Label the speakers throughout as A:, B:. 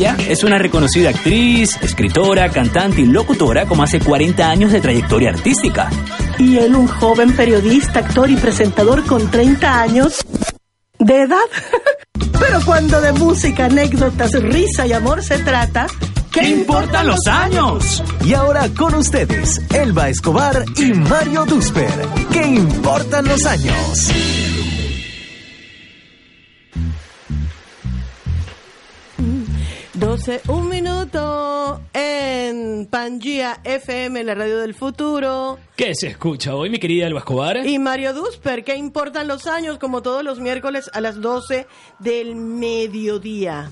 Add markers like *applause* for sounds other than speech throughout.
A: Ella es una reconocida actriz, escritora, cantante y locutora con más de 40 años de trayectoria artística.
B: Y él, un joven periodista, actor y presentador con 30 años de edad. *laughs* Pero cuando de música, anécdotas, risa y amor se trata,
A: ¿qué importan los años?
C: Y ahora con ustedes, Elba Escobar y Mario Dusper. ¿Qué importan los años?
B: 12, un minuto en Pangía FM, la radio del futuro.
D: ¿Qué se escucha hoy, mi querida Elba Escobar?
B: Y Mario Dusper, ¿qué importan los años? Como todos los miércoles a las 12 del mediodía.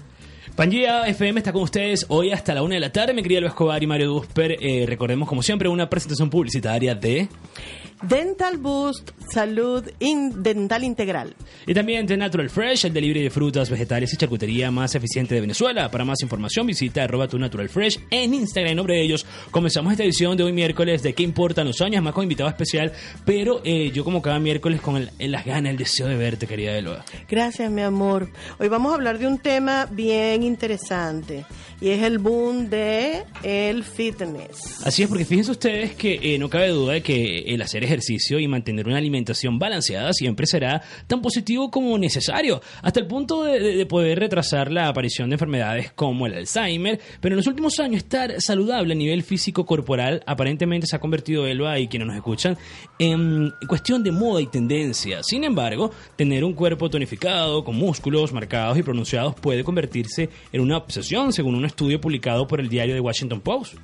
D: Pangía FM está con ustedes hoy hasta la una de la tarde, mi querida Elba Escobar y Mario Dusper. Eh, recordemos, como siempre, una presentación publicitaria de...
B: Dental Boost, salud dental integral.
D: Y también de Natural Fresh, el delivery de frutas, vegetales y charcutería más eficiente de Venezuela. Para más información visita arroba tu Natural Fresh en Instagram. En nombre de ellos, comenzamos esta edición de hoy miércoles de ¿Qué importan los años? Más con invitado especial, pero eh, yo como cada miércoles con el, las ganas, el deseo de verte, querida Eloa.
B: Gracias, mi amor. Hoy vamos a hablar de un tema bien interesante y es el boom de el fitness.
D: Así es, porque fíjense ustedes que eh, no cabe duda de que el hacer ejercicio y mantener una alimentación balanceada siempre será tan positivo como necesario, hasta el punto de, poder retrasar la aparición de enfermedades como el Alzheimer, pero en los últimos años estar saludable a nivel físico corporal aparentemente se ha convertido, Elba y quienes nos escuchan, en cuestión de moda y tendencia. Sin embargo, tener un cuerpo tonificado, con músculos marcados y pronunciados puede convertirse en una obsesión, según un estudio publicado por el diario The Washington Post.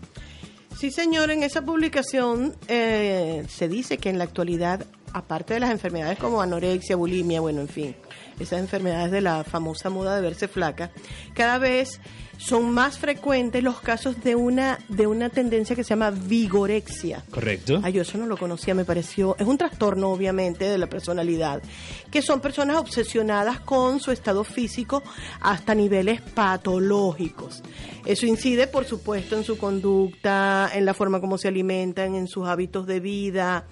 B: Sí, señor, en esa publicación eh, se dice que en la actualidad, aparte de las enfermedades como anorexia, bulimia, bueno, en fin, esas enfermedades de la famosa moda de verse flaca, cada vez son más frecuentes los casos de una de una tendencia que se llama vigorexia.
D: Correcto.
B: Ay, yo eso no lo conocía, me pareció, es un trastorno obviamente de la personalidad, que son personas obsesionadas con su estado físico hasta niveles patológicos. Eso incide, por supuesto, en su conducta, en la forma como se alimentan, en sus hábitos de vida.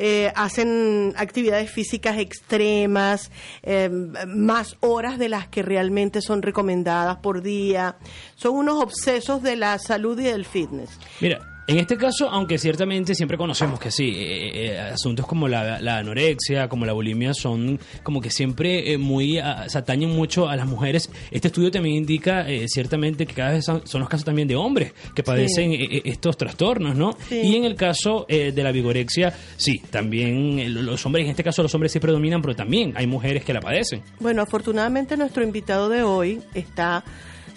B: Eh, hacen actividades físicas extremas, eh, más horas de las que realmente son recomendadas por día. Son unos obsesos de la salud y del fitness.
D: Mira, en este caso, aunque ciertamente siempre conocemos que sí, eh, eh, asuntos como la, anorexia, como la bulimia, son como que siempre eh, muy, se atañen mucho a las mujeres. Este estudio también indica ciertamente que cada vez son, los casos también de hombres que padecen estos trastornos, ¿no? Y en el caso de la vigorexia, sí, también los hombres, en este caso los hombres sí predominan, pero también hay mujeres que la padecen.
B: Bueno, afortunadamente nuestro invitado de hoy está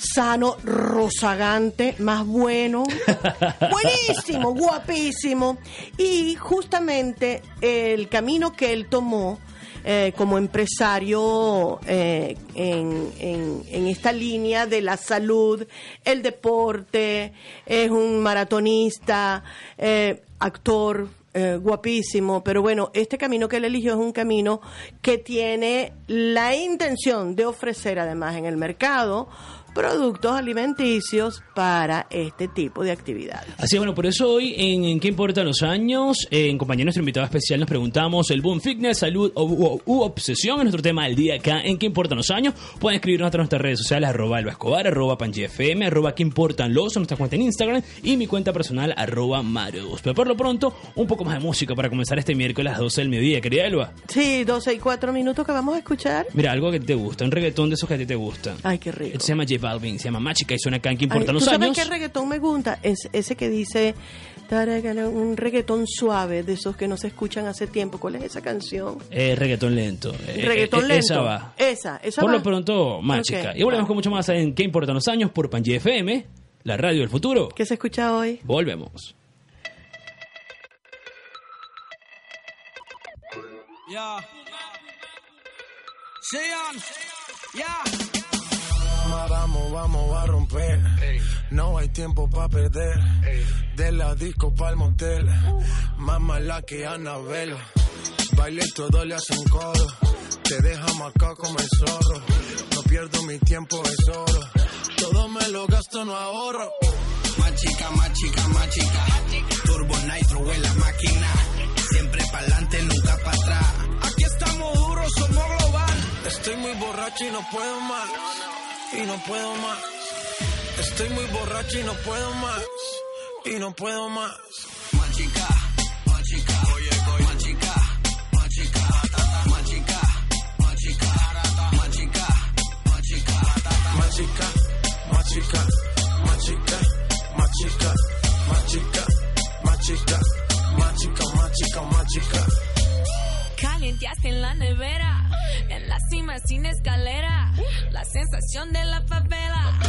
B: sano, rozagante, más bueno, *laughs* buenísimo, guapísimo. Y justamente el camino que él tomó eh, como empresario eh, en, en, esta línea de la salud, el deporte, es un maratonista, eh, actor, guapísimo, pero bueno, este camino que él eligió es un camino que tiene la intención de ofrecer además en el mercado productos alimenticios para este tipo de actividades.
D: Así es, bueno, por eso hoy en, ¿Qué importan los años? en compañía de nuestro invitado especial nos preguntamos el boom fitness, salud u, obsesión es nuestro tema del día acá en ¿Qué importan los años? Pueden escribirnos a nuestras redes sociales arroba Alba Escobar, arroba PanGFM, arroba ¿Qué importan los? nuestra cuenta en Instagram y mi cuenta personal arroba Mario Pero por lo pronto, un poco más de música para comenzar este miércoles a las 12 del mediodía, querida Elba.
B: Sí, 12 y 4 minutos que vamos a escuchar.
D: Mira, algo que te gusta, un reggaetón de esos que a ti te gusta.
B: Ay, qué rico.
D: se llama Balvin, se llama Machica y suena acá en que importan los años.
B: ¿Sabes qué reggaetón me gusta? Es ese que dice un reggaetón suave de esos que no se escuchan hace tiempo. ¿Cuál es esa canción?
D: Eh, reggaetón lento.
B: Eh, reggaetón eh, lento.
D: Esa va.
B: Esa, esa
D: Por lo pronto, Machica. y volvemos con mucho más en ¿Qué importan los años? por Panji FM, la radio del futuro.
B: ¿Qué se escucha hoy?
D: Volvemos.
E: Ya. Ya vamos, vamos a romper. No hay tiempo para perder. De la disco pa'l motel. Más mala que Anabel. Baile todo le hacen coro. Te deja acá como el zorro. No pierdo mi tiempo, es oro. Todo me lo gasto, no ahorro. Más chica, más chica, más chica. Turbo Nitro en la máquina. Siempre pa'lante, nunca para atrás. Aquí estamos duros, somos global. Estoy muy borracho y no puedo más y no puedo más. Estoy muy borracho y no puedo más. Y no puedo más.
F: Machica, machica, oye, oye, machica, machica, machica, machica, machica, machica,
E: Machica, machica, machica, machica, machica, machica, machica, machica, machica.
G: Calienteaste en la nevera, en la cima sin escalera. La sensación de la favela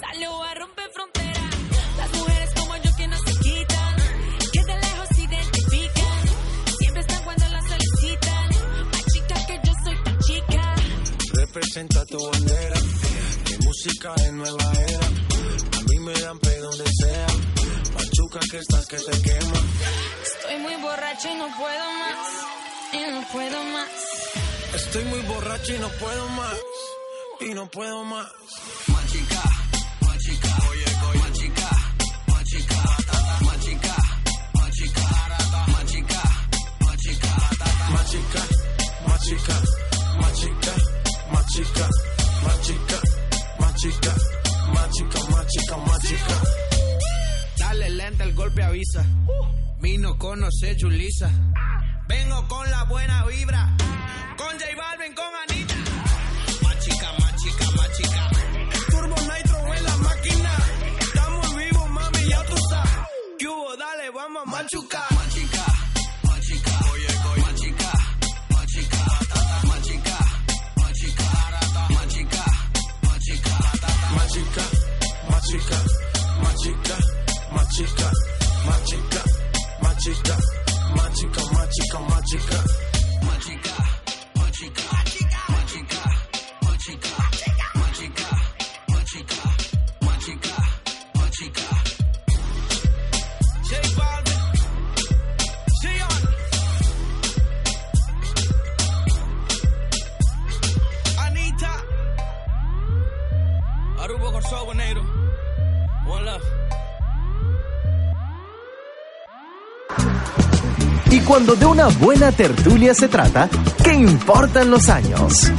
G: salió a romper fronteras. Las mujeres como yo que no se quitan, que de lejos se identifican. Siempre están cuando las solicitan. Más chica que yo soy tan chica.
E: Representa tu bandera. Mi música es nueva era. A mí me dan pe donde sea. Machuca que estás que te quema.
G: Estoy muy borracha y no puedo más. Y no puedo más.
E: Estoy muy borracho y no puedo más. Y no puedo más.
F: machica, machica, oye, oye, machica, machica, machica, machica, machica, machica,
E: Machica, machica, machica, machica, machica, machica, machica, machica, machica.
H: Dale lenta, el golpe avisa. Vino conoce Julisa. Vengo con la buena vibra. Con J Balvin, con Anita. Machica, machica, machica.
E: Turbo Nitro en la máquina. Estamos vivos, mami, ya tú sabes.
H: ¿Qué hubo? Dale, vamos a machucar.
F: machica, machica, oye, oye, machica, machica, machica, machica, machica, machica,
E: Machica, machica, machica, machica, machica, machica, machica, machica,
H: magica, magica, magica. Magica,
C: magica. Cuando de una buena tertulia se trata, ¿qué importan los años?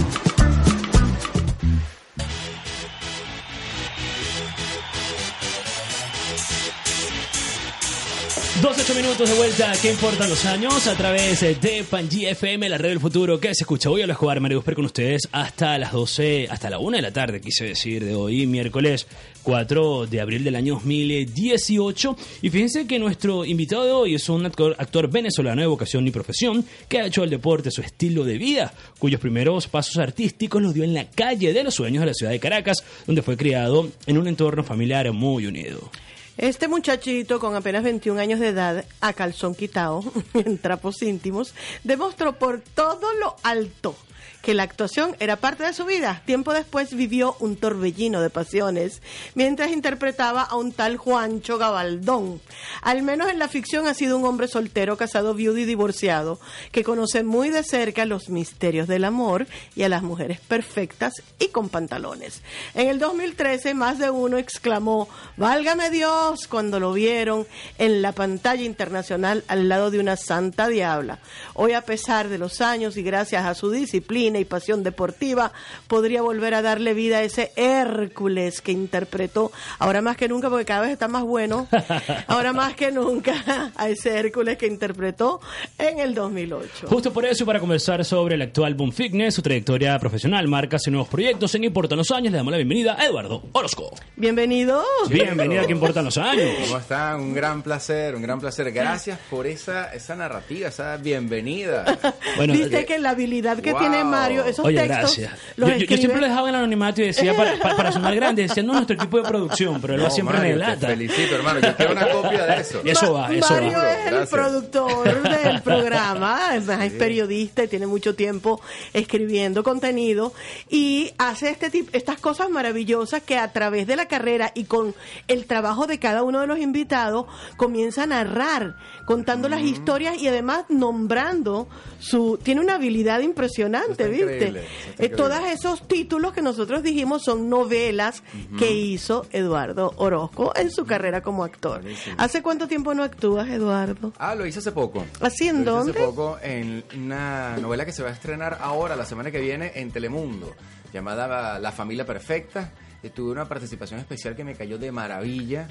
D: De vuelta, ¿qué importan los años? A través de Pangi FM, la red del futuro que se escucha. Voy a jugar Mario Gusper con ustedes hasta las 12, hasta la 1 de la tarde, quise decir, de hoy, miércoles 4 de abril del año 2018. Y fíjense que nuestro invitado de hoy es un actor, actor venezolano de vocación y profesión que ha hecho el deporte su estilo de vida, cuyos primeros pasos artísticos los dio en la calle de los sueños de la ciudad de Caracas, donde fue criado en un entorno familiar muy unido.
B: Este muchachito con apenas 21 años de edad, a calzón quitado, *laughs* en trapos íntimos, demostró por todo lo alto que la actuación era parte de su vida. Tiempo después vivió un torbellino de pasiones mientras interpretaba a un tal Juancho Gabaldón. Al menos en la ficción ha sido un hombre soltero, casado, viudo y divorciado, que conoce muy de cerca los misterios del amor y a las mujeres perfectas y con pantalones. En el 2013, más de uno exclamó, válgame Dios, cuando lo vieron en la pantalla internacional al lado de una santa diabla. Hoy, a pesar de los años y gracias a su disciplina y pasión deportiva, podría volver a darle vida a ese Hércules que interpretó, ahora más que nunca, porque cada vez está más bueno, *laughs* ahora más que nunca, a ese Hércules que interpretó en el 2008.
D: Justo por eso, y para conversar sobre el actual Boom Fitness, su trayectoria profesional, marcas y nuevos proyectos, en Importan los Años, le damos la bienvenida a Eduardo Orozco.
B: Bienvenido.
D: Bienvenido a ¿Qué Importan los Años?
I: ¿Cómo están? Un gran placer, un gran placer. Gracias por esa, esa narrativa, esa bienvenida.
D: Bueno, *laughs*
B: Viste
D: eh,
B: que la habilidad que
I: Wow.
B: tiene Mario, esos
D: Oye,
B: textos,
D: gracias.
B: los
D: Yo, yo- yo
B: escribe-
D: siempre lo dejaba en el anonimato y decía, para, para, para sonar grande, decía, no, nuestro equipo de producción, pero él
I: No,
D: siempre
I: Mario,
D: me
I: te felicito, hermano. Yo quiero una copia de eso. *laughs*
D: Eso va, eso
B: Mario
D: va.
B: es el
I: Gracias.
B: productor del *laughs* programa, además es periodista y tiene mucho tiempo escribiendo contenido y hace este tipo, estas cosas maravillosas que a través de la carrera y con el trabajo de cada uno de los invitados comienza a narrar, contando las historias y además nombrando su tiene una habilidad impresionante, ¿viste? Eh, todos esos títulos que nosotros dijimos son novelas que hizo Eduardo Orozco en su carrera como actor.
I: Buenísimo.
B: ¿Hace cuánto tiempo no actúas, Eduardo?
I: Ah, lo hice hace poco.
B: ¿Así en
I: Lo hice
B: dónde?
I: Hace poco en una novela que se va a estrenar ahora, la semana que viene, en Telemundo, llamada La familia perfecta. tuve una participación especial que me cayó de maravilla.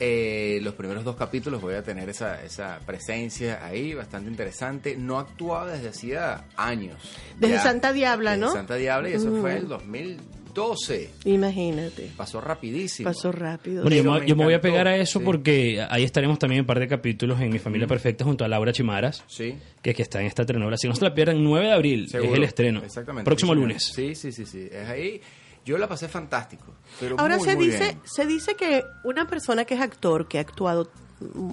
I: Eh, los primeros dos capítulos voy a tener esa, esa presencia ahí, bastante interesante. No actuaba desde hacía años.
B: Desde
I: Ya.
B: Santa Diabla,
I: Desde
B: ¿no?
I: Santa Diabla, y eso
B: Mm.
I: fue en el 2012.
B: Imagínate.
I: Pasó rapidísimo.
B: Pasó rápido.
D: Bueno, yo, me-
I: me
D: yo me voy a pegar a eso
I: sí.
D: porque ahí estaremos también en un par de capítulos en Mi Familia Perfecta junto a Laura Chimaras,
I: Sí.
D: que, que está en esta telenovela. Si no se la pierdan, 9 de abril
I: Seguro.
D: es el estreno.
I: Exactamente.
D: Próximo
I: Sí,
D: lunes.
I: Sí, sí, sí, sí. Es ahí. Yo la pasé fantástico. Pero
B: Ahora
I: muy,
B: se
I: muy
B: dice,
I: bien.
B: se dice que una persona que es actor, que ha actuado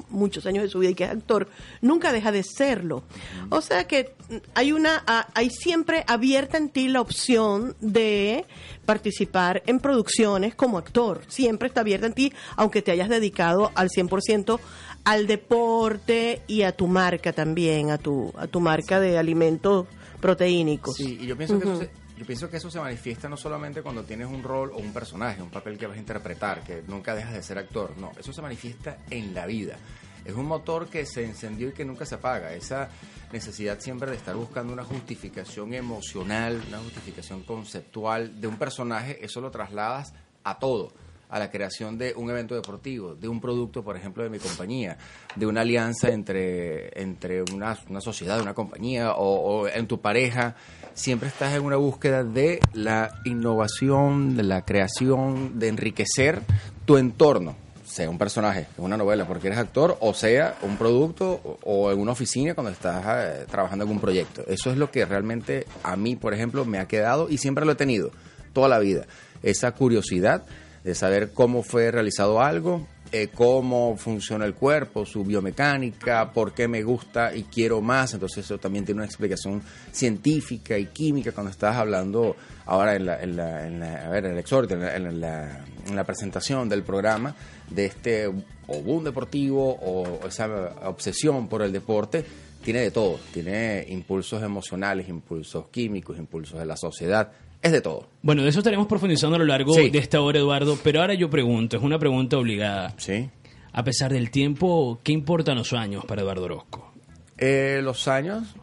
B: muchos años de su vida y que es actor, nunca deja de serlo. O sea que hay una, hay siempre abierta en ti la opción de participar en producciones como actor. Siempre está abierta en ti, aunque te hayas dedicado al 100% al deporte y a tu marca también, a tu, a tu marca de alimentos proteínicos.
I: Sí, y yo pienso, que
B: Ujú.
I: eso se, yo pienso que eso se manifiesta no solamente cuando tienes un rol o un personaje, un papel que vas a interpretar, que nunca dejas de ser actor. No, eso se manifiesta en la vida. Es un motor que se encendió y que nunca se apaga. Esa necesidad siempre de estar buscando una justificación emocional, una justificación conceptual de un personaje, eso lo trasladas a todo a la creación de un evento deportivo, de un producto, por ejemplo, de mi compañía, de una alianza entre, entre una, una sociedad, una compañía o, en tu pareja. Siempre estás en una búsqueda de la innovación, de la creación, de enriquecer tu entorno, sea un personaje, una novela porque eres actor, o sea un producto o, o en una oficina cuando estás eh, trabajando en un proyecto. Eso es lo que realmente a mí, por ejemplo, me ha quedado y siempre lo he tenido, toda la vida. Esa curiosidad de saber cómo fue realizado algo, eh, cómo funciona el cuerpo, su biomecánica, por qué me gusta y quiero más. Entonces eso también tiene una explicación científica y química cuando estás hablando ahora en la, en la, en la- a ver, en el exhorto, en la, en la- en la presentación del programa de este o boom deportivo o esa obsesión por el deporte. Tiene de todo, tiene impulsos emocionales, impulsos químicos, impulsos de la sociedad, es de todo.
D: Bueno, de eso estaremos profundizando a lo largo
I: Sí.
D: de esta hora, Eduardo. Pero ahora yo pregunto, es una pregunta obligada.
I: Sí.
D: A pesar del tiempo, ¿qué importan los años para Eduardo Orozco?
I: Eh, los años,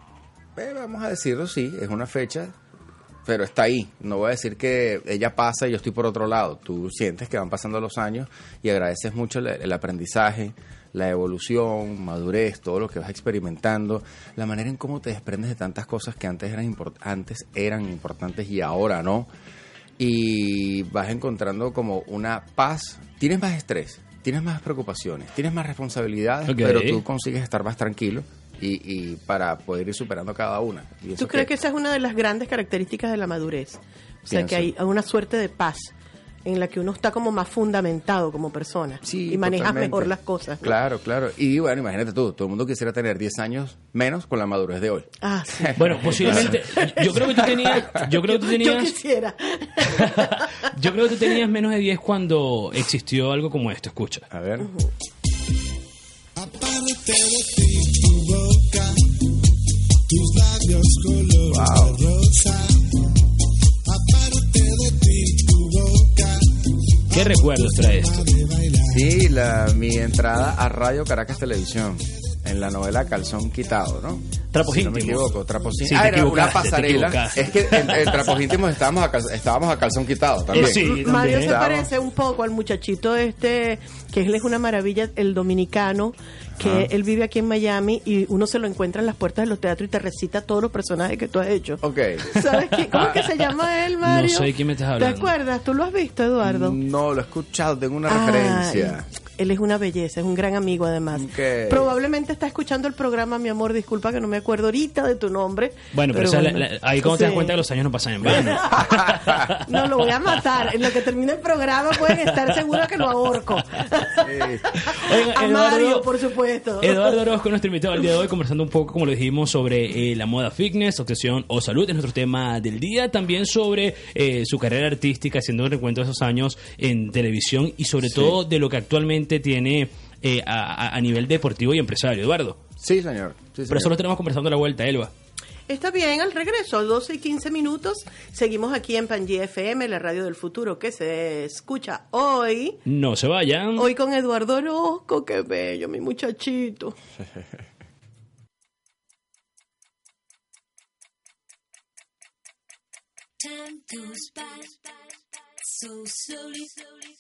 I: eh, vamos a decirlo, sí, es una fecha, pero está ahí. No voy a decir que ella pasa y yo estoy por otro lado. Tú sientes que van pasando los años y agradeces mucho el, el aprendizaje, la evolución, madurez, todo lo que vas experimentando, la manera en cómo te desprendes de tantas cosas que antes eran, import- antes eran importantes y ahora no. Y vas encontrando como una paz. Tienes más estrés, tienes más preocupaciones, tienes más responsabilidades, pero tú consigues estar más tranquilo y, y para poder ir superando cada una.
B: ¿Tú crees que esa es una de las grandes características de la madurez? O sea,
I: Pienso.
B: que hay una suerte de paz en la que uno está como más fundamentado como persona
I: Sí,
B: y manejas
I: totalmente.
B: mejor las cosas. ¿no?
I: Claro, claro. Y bueno, imagínate tú, todo el mundo quisiera tener 10 años menos con la madurez de hoy.
B: Ah, sí. *laughs*
D: Bueno, posiblemente. Yo creo que tú tenías. Yo creo que tú *laughs*
B: Yo
D: tenías.
B: quisiera. *laughs*
D: Yo creo que tú tenías menos de 10 cuando existió algo como esto. Escucha.
I: A ver.
J: Aparte de ti, tu boca, tus labios color rosa.
D: ¿Qué recuerdos trae esto?
I: Sí, la, mi entrada a Radio Caracas Televisión en la novela Calzón Quitado, ¿no?
D: Trapos
I: si no me equivoco, Trapos
D: Sí,
I: ah, era una pasarela. Es que en, en Trapos íntimos estábamos a, cal- estábamos a Calzón Quitado también.
D: Eh, sí,
B: Mario se parece un poco al muchachito este, que él es una maravilla, el dominicano, que
I: Ah.
B: él vive aquí en Miami y uno se lo encuentra en las puertas de los teatros y te recita todos los personajes que tú has hecho.
I: Ok.
B: ¿Sabes qué? ¿Cómo es que se llama él, Mario?
D: No sé quién me estás
B: ¿Te
D: hablando.
B: acuerdas? ¿Tú lo has visto, Eduardo?
I: No, lo he escuchado, tengo una referencia.
B: Él es una belleza, es un gran amigo además.
I: Ok.
B: Probablemente está escuchando el programa, mi amor. Disculpa que no me acuerdo ahorita de tu nombre.
D: Bueno, pero, la- la- ahí como te das
B: Sí.
D: cuenta que los años no pasan en vano. *laughs*
B: No, lo voy a matar. En lo que termine el programa pueden estar seguros que lo ahorco.
D: Oiga,
B: a
D: Eduardo-
B: Mario, por supuesto.
D: Eduardo Orozco, nuestro invitado al día de hoy, conversando un poco, como lo dijimos, sobre eh, la moda fitness, obsesión o salud, es nuestro tema del día. También sobre eh, su carrera artística, haciendo un recuento de esos años en televisión y sobre
I: Sí.
D: todo de lo que actualmente tiene eh, a, nivel deportivo y empresario. Eduardo,
I: Sí, señor. Sí, señor.
D: eso lo tenemos conversando a la vuelta, Elba.
B: Está bien, al regreso, 12 y 15 minutos. Seguimos aquí en Pangea FM, la radio del futuro que se escucha hoy.
D: No se vayan.
B: Hoy con Eduardo Orozco, qué bello, mi muchachito.
G: Time goes by So slowly,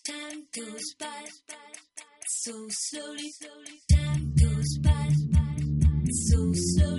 G: time goes by. So slowly, time goes by. So slowly,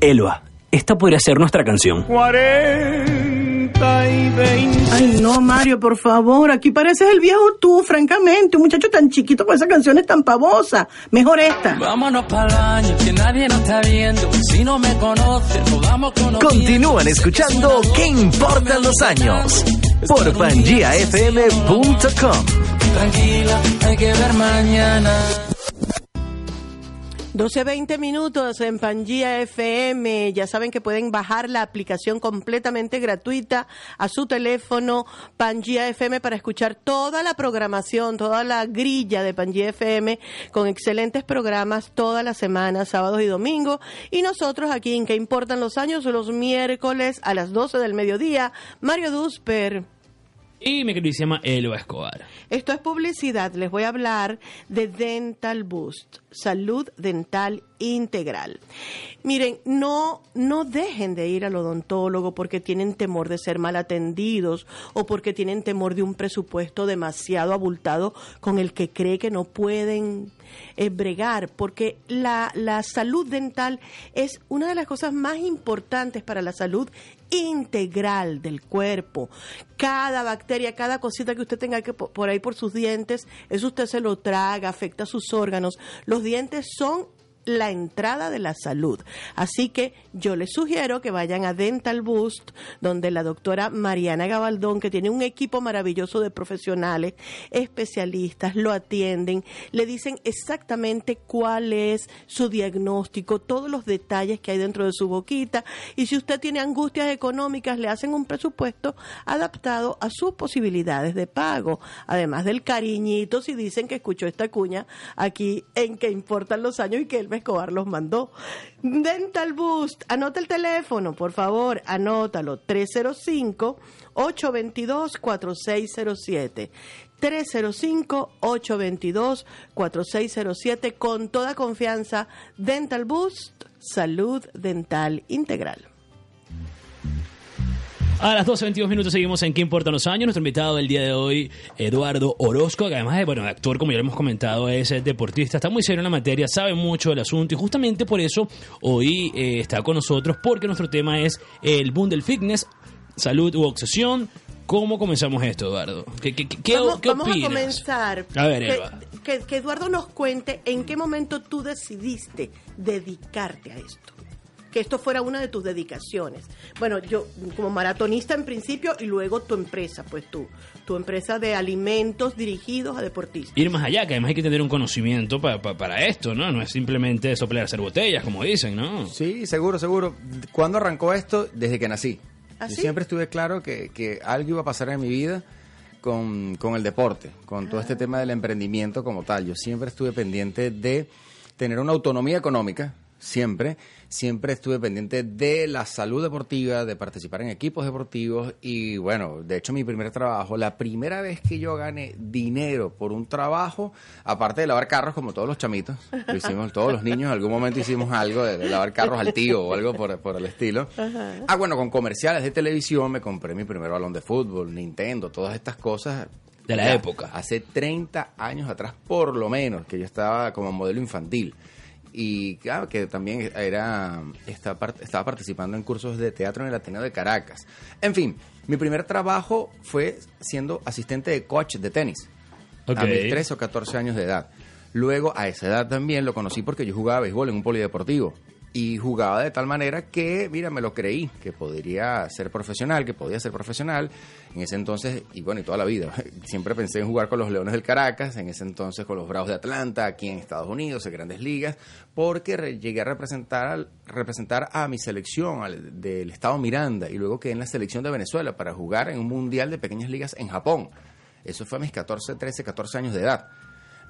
A: Elba, esta podría ser nuestra canción.
B: 40 y 20. Ay, no, Mario, por favor. Aquí pareces el viejo tú, francamente. Un muchacho tan chiquito con esa canción es tan pavosa. Mejor esta.
F: Vámonos para el baño, que nadie nos está viendo. Si no me conoce, nos vamos con
C: Continúan escuchando ¿Qué importan los años? Por pangiafm.com.
F: Tranquila, hay que ver mañana.
B: 12-20 minutos en Pangía FM. Ya saben que pueden bajar la aplicación completamente gratuita a su teléfono Pangía FM para escuchar toda la programación, toda la grilla de Pangía FM con excelentes programas todas las semanas, sábados y domingos. Y nosotros aquí en ¿Qué importan los años? Los miércoles a las 12 del mediodía. Mario Dusper.
D: Y mi queridísima Elba Escobar.
B: Esto es publicidad. Les voy a hablar de Dental Boost, salud dental integral. Miren, no, no dejen de ir al odontólogo porque tienen temor de ser mal atendidos o porque tienen temor de un presupuesto demasiado abultado con el que cree que no pueden eh, bregar, porque la, la salud dental es una de las cosas más importantes para la salud integral del cuerpo. Cada bacteria, cada cosita que usted tenga que po- por ahí por sus dientes, eso usted se lo traga, afecta sus órganos. Los dientes son la entrada de la salud. Así que yo les sugiero que vayan a Dental Boost, donde la doctora Mariana Gabaldón, que tiene un equipo maravilloso de profesionales, especialistas, lo atienden, le dicen exactamente cuál es su diagnóstico, todos los detalles que hay dentro de su boquita, y si usted tiene angustias económicas, le hacen un presupuesto adaptado a sus posibilidades de pago, además del cariñito si dicen que escuchó esta cuña aquí en que importan los años y que Escobar los mandó. Dental Boost, anota el teléfono, por favor, anótalo, 305-822-4607. 305-822-4607 con toda confianza. Dental Boost, salud dental integral.
D: A las 12.22 minutos seguimos en ¿Qué importan los años? Nuestro invitado del día de hoy, Eduardo Orozco, que además de, bueno, actor, como ya lo hemos comentado, es eh, deportista, está muy serio en la materia, sabe mucho del asunto y justamente por eso hoy eh, está con nosotros, porque nuestro tema es el boom del fitness, salud u obsesión. ¿Cómo comenzamos esto, Eduardo? ¿Qué, qué, qué,
B: vamos
D: qué
B: vamos a comenzar.
D: A ver,
B: que, que- que Eduardo nos cuente en qué momento tú decidiste dedicarte a esto. Que esto fuera una de tus dedicaciones. Bueno, yo como maratonista en principio y luego tu empresa, pues tú, tu empresa de alimentos dirigidos a deportistas.
D: Ir más allá, que además hay que tener un conocimiento pa- pa- para esto, ¿no? No es simplemente soplar hacer botellas, como dicen, ¿no?
I: Sí, seguro, seguro. ¿Cuándo arrancó esto? Desde que nací.
B: ¿Ah,
I: Yo
B: sí?
I: siempre estuve claro que, que algo iba a pasar en mi vida con, con el deporte, con todo este tema del emprendimiento como tal. Yo siempre estuve pendiente de tener una autonomía económica, siempre. Siempre estuve pendiente de la salud deportiva, de participar en equipos deportivos y bueno, de hecho mi primer trabajo, la primera vez que yo gané dinero por un trabajo, aparte de lavar carros como todos los chamitos, lo hicimos todos los niños, en algún momento hicimos algo de, de lavar carros al tío o algo por, por el estilo. Ah, bueno, con comerciales de televisión me compré mi primer balón de fútbol, Nintendo, todas estas cosas.
D: De la
I: Ya,
D: época.
I: Hace 30 años atrás, por lo menos, que yo estaba como modelo infantil. Y claro, que también era, estaba, part- estaba participando en cursos de teatro en el Ateneo de Caracas. En fin, mi primer trabajo fue siendo asistente de coach de tenis a mis 13 o 14 años de edad. Luego, a esa edad también lo conocí porque yo jugaba béisbol en un polideportivo. Y jugaba de tal manera que, mira, me lo creí, que podría ser profesional, que podía ser profesional. En ese entonces, y bueno, y toda la vida, *laughs* siempre pensé en jugar con los Leones del Caracas, en ese entonces con los Bravos de Atlanta, aquí en Estados Unidos, en grandes ligas, porque llegué a representar, representar a mi selección al- del Estado Miranda y luego quedé en la selección de Venezuela para jugar en un mundial de pequeñas ligas en Japón. Eso fue a mis 14, 13, 14 años de edad.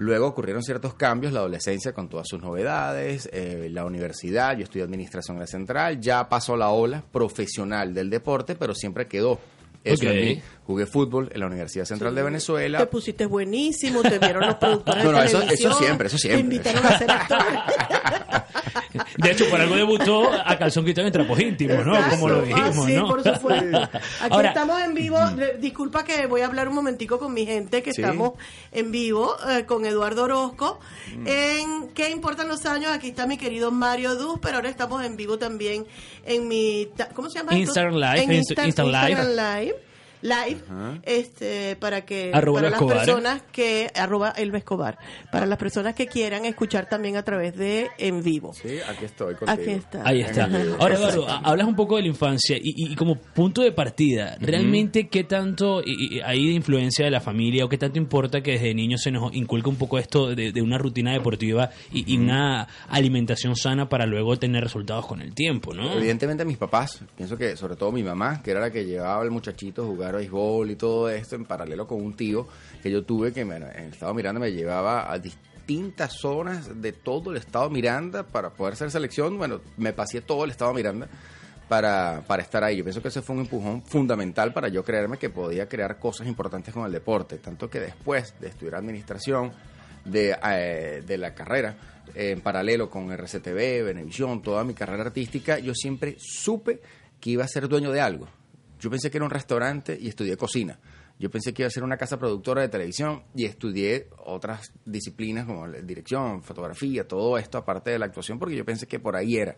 I: Luego ocurrieron ciertos cambios, la adolescencia con todas sus novedades, eh, la universidad, yo estudié administración en la central, ya pasó la ola profesional del deporte, pero siempre quedó eso
D: Ok.
I: en mí. Jugué fútbol en la Universidad Central de
B: Te
I: Venezuela.
B: pusiste buenísimo, te vieron los productores *laughs*
I: No,
B: de
I: no, eso-
B: televisión.
I: eso siempre, eso siempre.
B: Te invitaron a ser actor. *laughs* *laughs*
D: De hecho, por algo debutó a calzón quitado en trapos íntimos, ¿no? Como lo dijimos,
B: Ah, sí,
D: ¿no?
B: por supuesto. *laughs* Aquí
D: Ahora-
B: estamos en vivo. Le- Disculpa que voy a hablar un momentico con mi gente, que
I: Sí.
B: estamos en vivo eh, con Eduardo Orozco.
D: Mm.
B: En ¿Qué importan los años? Aquí está mi querido Mario Duz, pero ahora estamos en vivo también en mi... ¿Cómo se llama?
D: Instagram Live,
B: En
D: Insta-
B: Insta-
D: Instagram Live.
B: Instagram Live. Live, este, para que
D: Arroba
B: para las
D: Escobar.
B: personas que arroba Elba Escobar, para las personas que quieran escuchar también a través de en vivo.
I: Sí, aquí estoy contigo.
B: Aquí está.
D: Ahí está. Ahora, Eduardo, ha- hablas un poco de la infancia y, como punto de partida, ¿realmente qué tanto y- y hay de influencia de la familia o qué tanto importa que desde niños se nos inculque un poco esto de, de una rutina deportiva y, y una alimentación sana para luego tener resultados con el tiempo, ¿no?
I: Evidentemente mis papás, pienso que sobre todo mi mamá, que era la que llevaba al muchachito a jugar béisbol y todo esto, en paralelo con un tío que yo tuve que en el estado Miranda me llevaba a distintas zonas de todo el estado Miranda para poder ser selección. Bueno, me pasé todo el estado Miranda para, para estar ahí. Yo pienso que ese fue un empujón fundamental para yo creerme que podía crear cosas importantes con el deporte. Tanto que después de estudiar administración, de, eh, de la carrera, en paralelo con RCTV, Venevisión, toda mi carrera artística, yo siempre supe que iba a ser dueño de algo. Yo pensé que era un restaurante y estudié cocina. Yo pensé que iba a ser una casa productora de televisión y estudié otras disciplinas como dirección, fotografía, todo esto aparte de la actuación, porque yo pensé que por ahí era.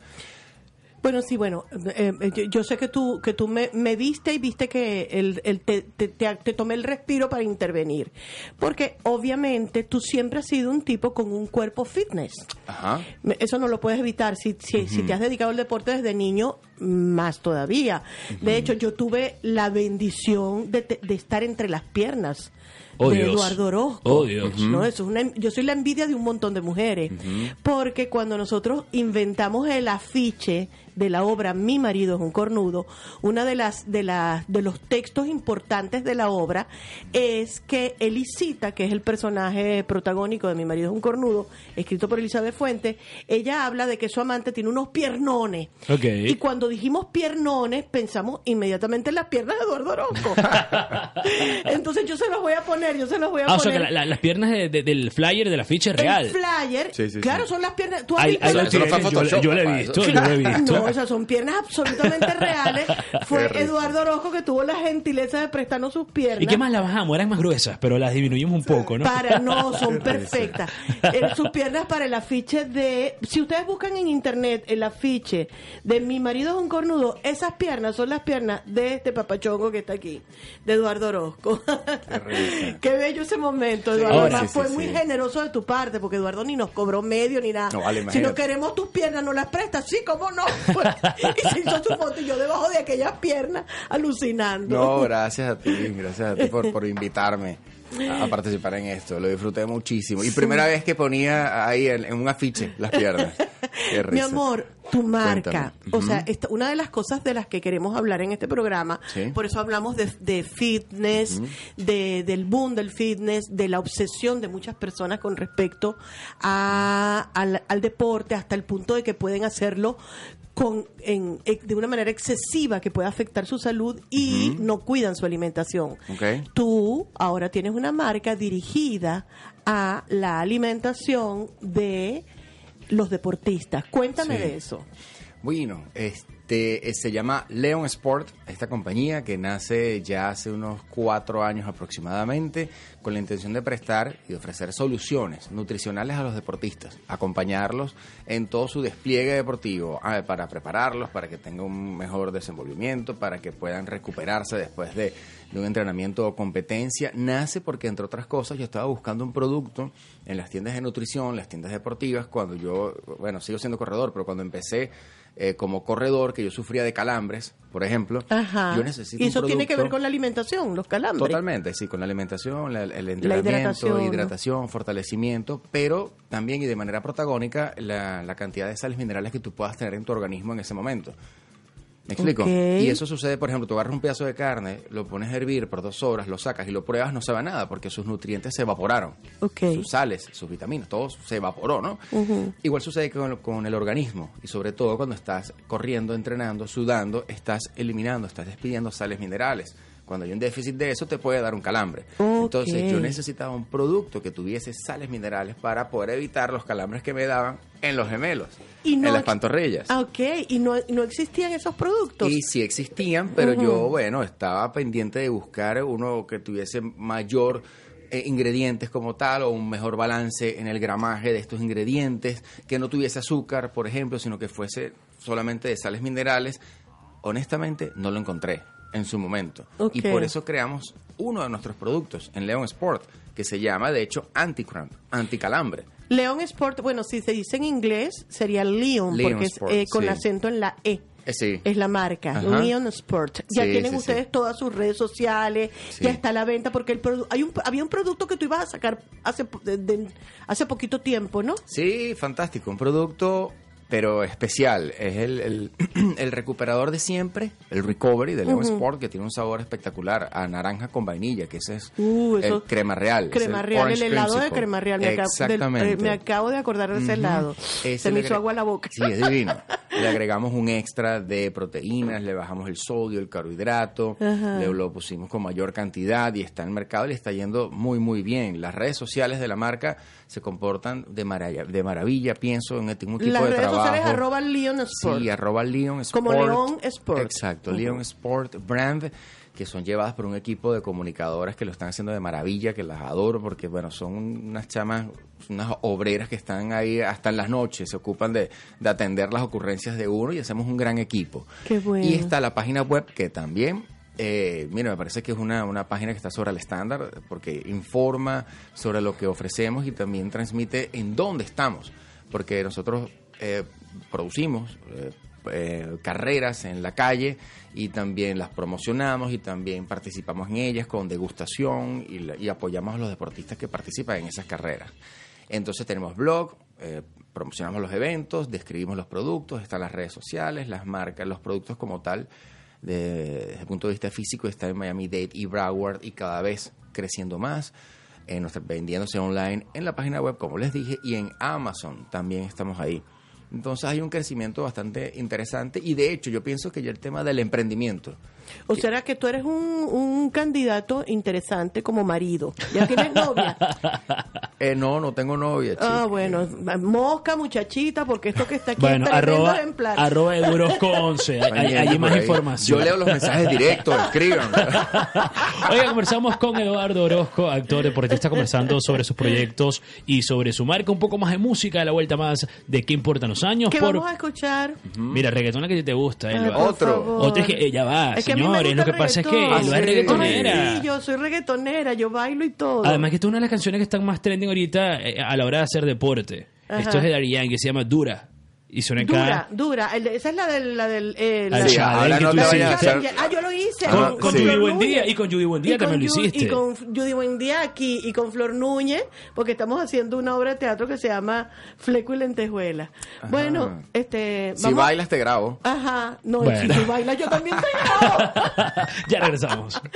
B: Bueno, sí, bueno, eh, eh, yo, yo sé que tú que tú me, me viste y viste que el, el te, te, te- te tomé el respiro para intervenir. Porque obviamente tú siempre has sido un tipo con un cuerpo fitness.
I: Ajá.
B: Eso no lo puedes evitar. Si, si, si te has dedicado al deporte desde niño, más todavía. De hecho, yo tuve la bendición de, de estar entre las piernas
D: Oh,
B: de
D: Dios.
B: Eduardo Orozco.
D: Oh, Dios.
B: ¿no? Eso es una- yo soy la envidia de un montón de mujeres. Porque cuando nosotros inventamos el afiche de la obra Mi marido es un cornudo, una de las de las de los textos importantes de la obra es que Elisita, que es el personaje protagónico de Mi marido es un cornudo, escrito por Elizabeth Fuentes, ella habla de que su amante tiene unos piernones. Y cuando dijimos piernones, pensamos inmediatamente en las piernas de Eduardo Orozco. *laughs* Entonces yo se los voy a poner, yo se los voy a
D: Ah, o sea,
B: poner.
D: que la- la- las piernas de- de- del flyer de la ficha es real.
B: El flyer,
I: Sí, sí,
B: claro,
I: sí.
B: son las piernas. ¿Tú has
D: Ahí-
B: visto
D: ahí lo
B: las-
I: Eso no fue
D: tiene, yo, lo he visto, yo lo he visto.
B: No, esas son piernas absolutamente *laughs* reales. Fue. Eduardo Orozco que tuvo la gentileza de prestarnos sus piernas.
D: ¿Y qué más las bajamos? Eran más gruesas, pero las disminuimos un poco, ¿no?
B: Para, no, *laughs* son perfectas. Eh, sus piernas para el afiche de. Si ustedes buscan en internet el afiche de Mi marido es un cornudo, esas piernas son las piernas de este papachongo que está aquí, de Eduardo Orozco. Qué *laughs* bello ese momento, Eduardo.
D: Ahora,
B: Además,
I: sí, sí,
B: fue muy generoso de tu parte, porque Eduardo ni nos cobró medio ni nada.
I: No, vale,
B: si no queremos tus piernas, no las prestas. Sí, cómo no. Y se hizo su foto y yo debajo de aquellas piernas alucinando.
I: No, gracias a ti, gracias a ti por, por invitarme a, participar en esto. Lo disfruté muchísimo. Y primera vez que ponía ahí en, en un afiche las piernas. Qué
B: Mi amor, tu marca. O sea, esta- una de las cosas de las que queremos hablar en este programa,
I: Sí.
B: por eso hablamos de, de fitness, de, del boom del fitness, de la obsesión de muchas personas con respecto a- al, al deporte, hasta el punto de que pueden hacerlo con, en- eh, de una manera excesiva que puede afectar su salud y no cuidan su alimentación.
I: Ok.
B: Tú ahora tienes una marca dirigida a la alimentación de los deportistas. Cuéntame
I: Sí.
B: de eso.
I: Bueno, este eh, se llama Leon Sport, esta compañía que nace ya hace unos cuatro años aproximadamente, con la intención de prestar y ofrecer soluciones nutricionales a los deportistas, acompañarlos en todo su despliegue deportivo, ah, para prepararlos, para que tengan un mejor desenvolvimiento, para que puedan recuperarse después de, de un entrenamiento o competencia. Nace porque, entre otras cosas, yo estaba buscando un producto en las tiendas de nutrición, las tiendas deportivas, cuando yo, bueno, sigo siendo corredor, pero cuando empecé eh, como corredor, que yo sufría de calambres, por ejemplo,
B: Ajá.
I: yo necesito
B: y eso
I: un
B: tiene que ver con la alimentación, los calambres.
I: Totalmente, sí, con la alimentación, la- el entrenamiento,
B: hidratación,
I: hidratación,
B: ¿no?
I: fortalecimiento, pero también y de manera protagónica la, la cantidad de sales minerales que tú puedas tener en tu organismo en ese momento. ¿Me explico? Y eso sucede, por ejemplo, tú agarras un pedazo de carne, lo pones a hervir por dos horas, lo sacas y lo pruebas, no sabe nada porque sus nutrientes se evaporaron.
B: Ok.
I: Sus sales, sus vitaminas, todo se evaporó, ¿no? Igual sucede con, con el organismo y sobre todo cuando estás corriendo, entrenando, sudando, estás eliminando, estás despidiendo sales minerales. Cuando hay un déficit de eso te puede dar un calambre. Entonces yo necesitaba un producto que tuviese sales minerales para poder evitar los calambres que me daban en los gemelos,
B: Y no
I: en las pantorrillas.
B: Ah, ok, y no, no existían esos productos.
I: Y sí existían, pero yo, bueno, estaba pendiente de buscar uno que tuviese mayor eh, ingredientes como tal o un mejor balance en el gramaje de estos ingredientes, que no tuviese azúcar, por ejemplo, sino que fuese solamente de sales minerales. Honestamente, no lo encontré en su momento. Y por eso creamos uno de nuestros productos en Leon Sport, que se llama, de hecho, Anticramp, anticalambre.
B: Leon Sport, bueno, si se dice en inglés, sería Leon,
I: Leon
B: porque
I: Sport,
B: es eh, con
I: sí.
B: acento en la E.
I: Eh, sí.
B: Es la marca,
I: Ajá.
B: Leon Sport. Ya
I: Sí,
B: tienen ustedes todas sus redes sociales, ya está a la venta, porque el hay un, había un producto que tú ibas a sacar hace, de- de- hace poquito tiempo, ¿no?
I: Sí, fantástico. Un producto pero especial. Es el, el, *clears throat* el recuperador de siempre, el recovery de León
B: Ujú.
I: Sport, que tiene un sabor espectacular a naranja con vainilla, que ese es
B: Uh,
I: el crema real.
B: Crema
I: el
B: real, el helado de crema real. Me acabo, del-
I: Exactamente.
B: eh, me acabo de acordar de ese helado.
I: Ese
B: Se me hizo agua la boca.
I: Sí, es divino. *laughs* le agregamos un extra de proteínas, le bajamos el sodio, el carbohidrato, le lo pusimos con mayor cantidad y está en el mercado y le está yendo muy, muy bien. Las redes sociales de la marca se comportan de maravilla, de maravilla pienso, en un equipo
B: Las
I: de
B: redes sociales arroba Leon Sport.
I: Sí, arroba Leon Sport.
B: Como León Sport.
I: Exacto. Leon Sport Brand, que son llevadas por un equipo de comunicadoras que lo están haciendo de maravilla, que las adoro porque, bueno, son unas chamas, unas obreras que están ahí hasta en las noches, se ocupan de, de atender las ocurrencias de uno y hacemos un gran equipo.
B: Qué bueno.
I: Y está la página web que también, eh, mira, me parece que es una, una página que está sobre el estándar porque informa sobre lo que ofrecemos y también transmite en dónde estamos. Porque nosotros eh, producimos eh, eh, carreras en la calle y también las promocionamos y también participamos en ellas con degustación y, y apoyamos a los deportistas que participan en esas carreras. Entonces tenemos blog, eh, promocionamos los eventos, describimos los productos, están las redes sociales, las marcas, los productos como tal, de- desde el punto de vista físico, está en Miami-Dade y Broward y cada vez creciendo más, vendiéndose online en la página web, como les dije, y en Amazon también estamos ahí. Entonces hay un crecimiento bastante interesante y de hecho yo pienso que ya el tema del emprendimiento,
B: O será que tú eres un, un candidato interesante como marido. ¿Ya tienes novia? *laughs*
I: eh, no, no tengo novia.
B: Ah,
I: chica.
B: bueno, mosca, muchachita, porque esto que está aquí
D: Bueno,
B: es
D: arroba, arroba Edurosco 11. Hay, hay- más
I: ahí.
D: información.
I: Yo leo los mensajes directos, *laughs* escriban.
D: Oiga, conversamos con Eduardo Orozco, actor, deportista, conversando sobre sus proyectos y sobre su marca, un poco más de música, de la vuelta más de qué importan los años.
B: ¿Qué
D: por-
B: vamos a escuchar?
D: Mira, reggaetón la que te gusta,
B: Ay,
I: Otro.
D: Otra es que ella va,
B: Es que
D: señores. Lo que pasa es que. Elba es
I: sí.
D: reggaetonera.
B: Sí, yo soy reggaetonera, yo bailo y todo.
D: Además que esta es una de las canciones que están más trending ahorita eh, a la hora de hacer deporte.
B: Ajá.
D: Esto es de Yankee, que se llama Dura. Y suena.
B: Dura, dura. El de- esa es la del... La del eh, la-
I: Sí, ahora
D: que
I: no
D: tú
I: te
D: hiciste.
I: vayas a hacer-
B: Ah, yo lo hice.
I: Ah,
D: Con, con
I: sí.
D: Judy
B: Flor
D: Buen Día
B: Núñez.
D: y con Judy Buen Día
B: Y con
D: también lo hiciste.
B: Y con Judy Buen Día aquí y con Flor Núñez, porque estamos haciendo una obra de teatro que se llama Fleco y Lentejuela. Bueno, este...
I: Si bailas te grabo.
B: Ajá, no,
D: Bueno.
B: si tú bailas yo también te grabo. *laughs*
D: ya regresamos. *laughs*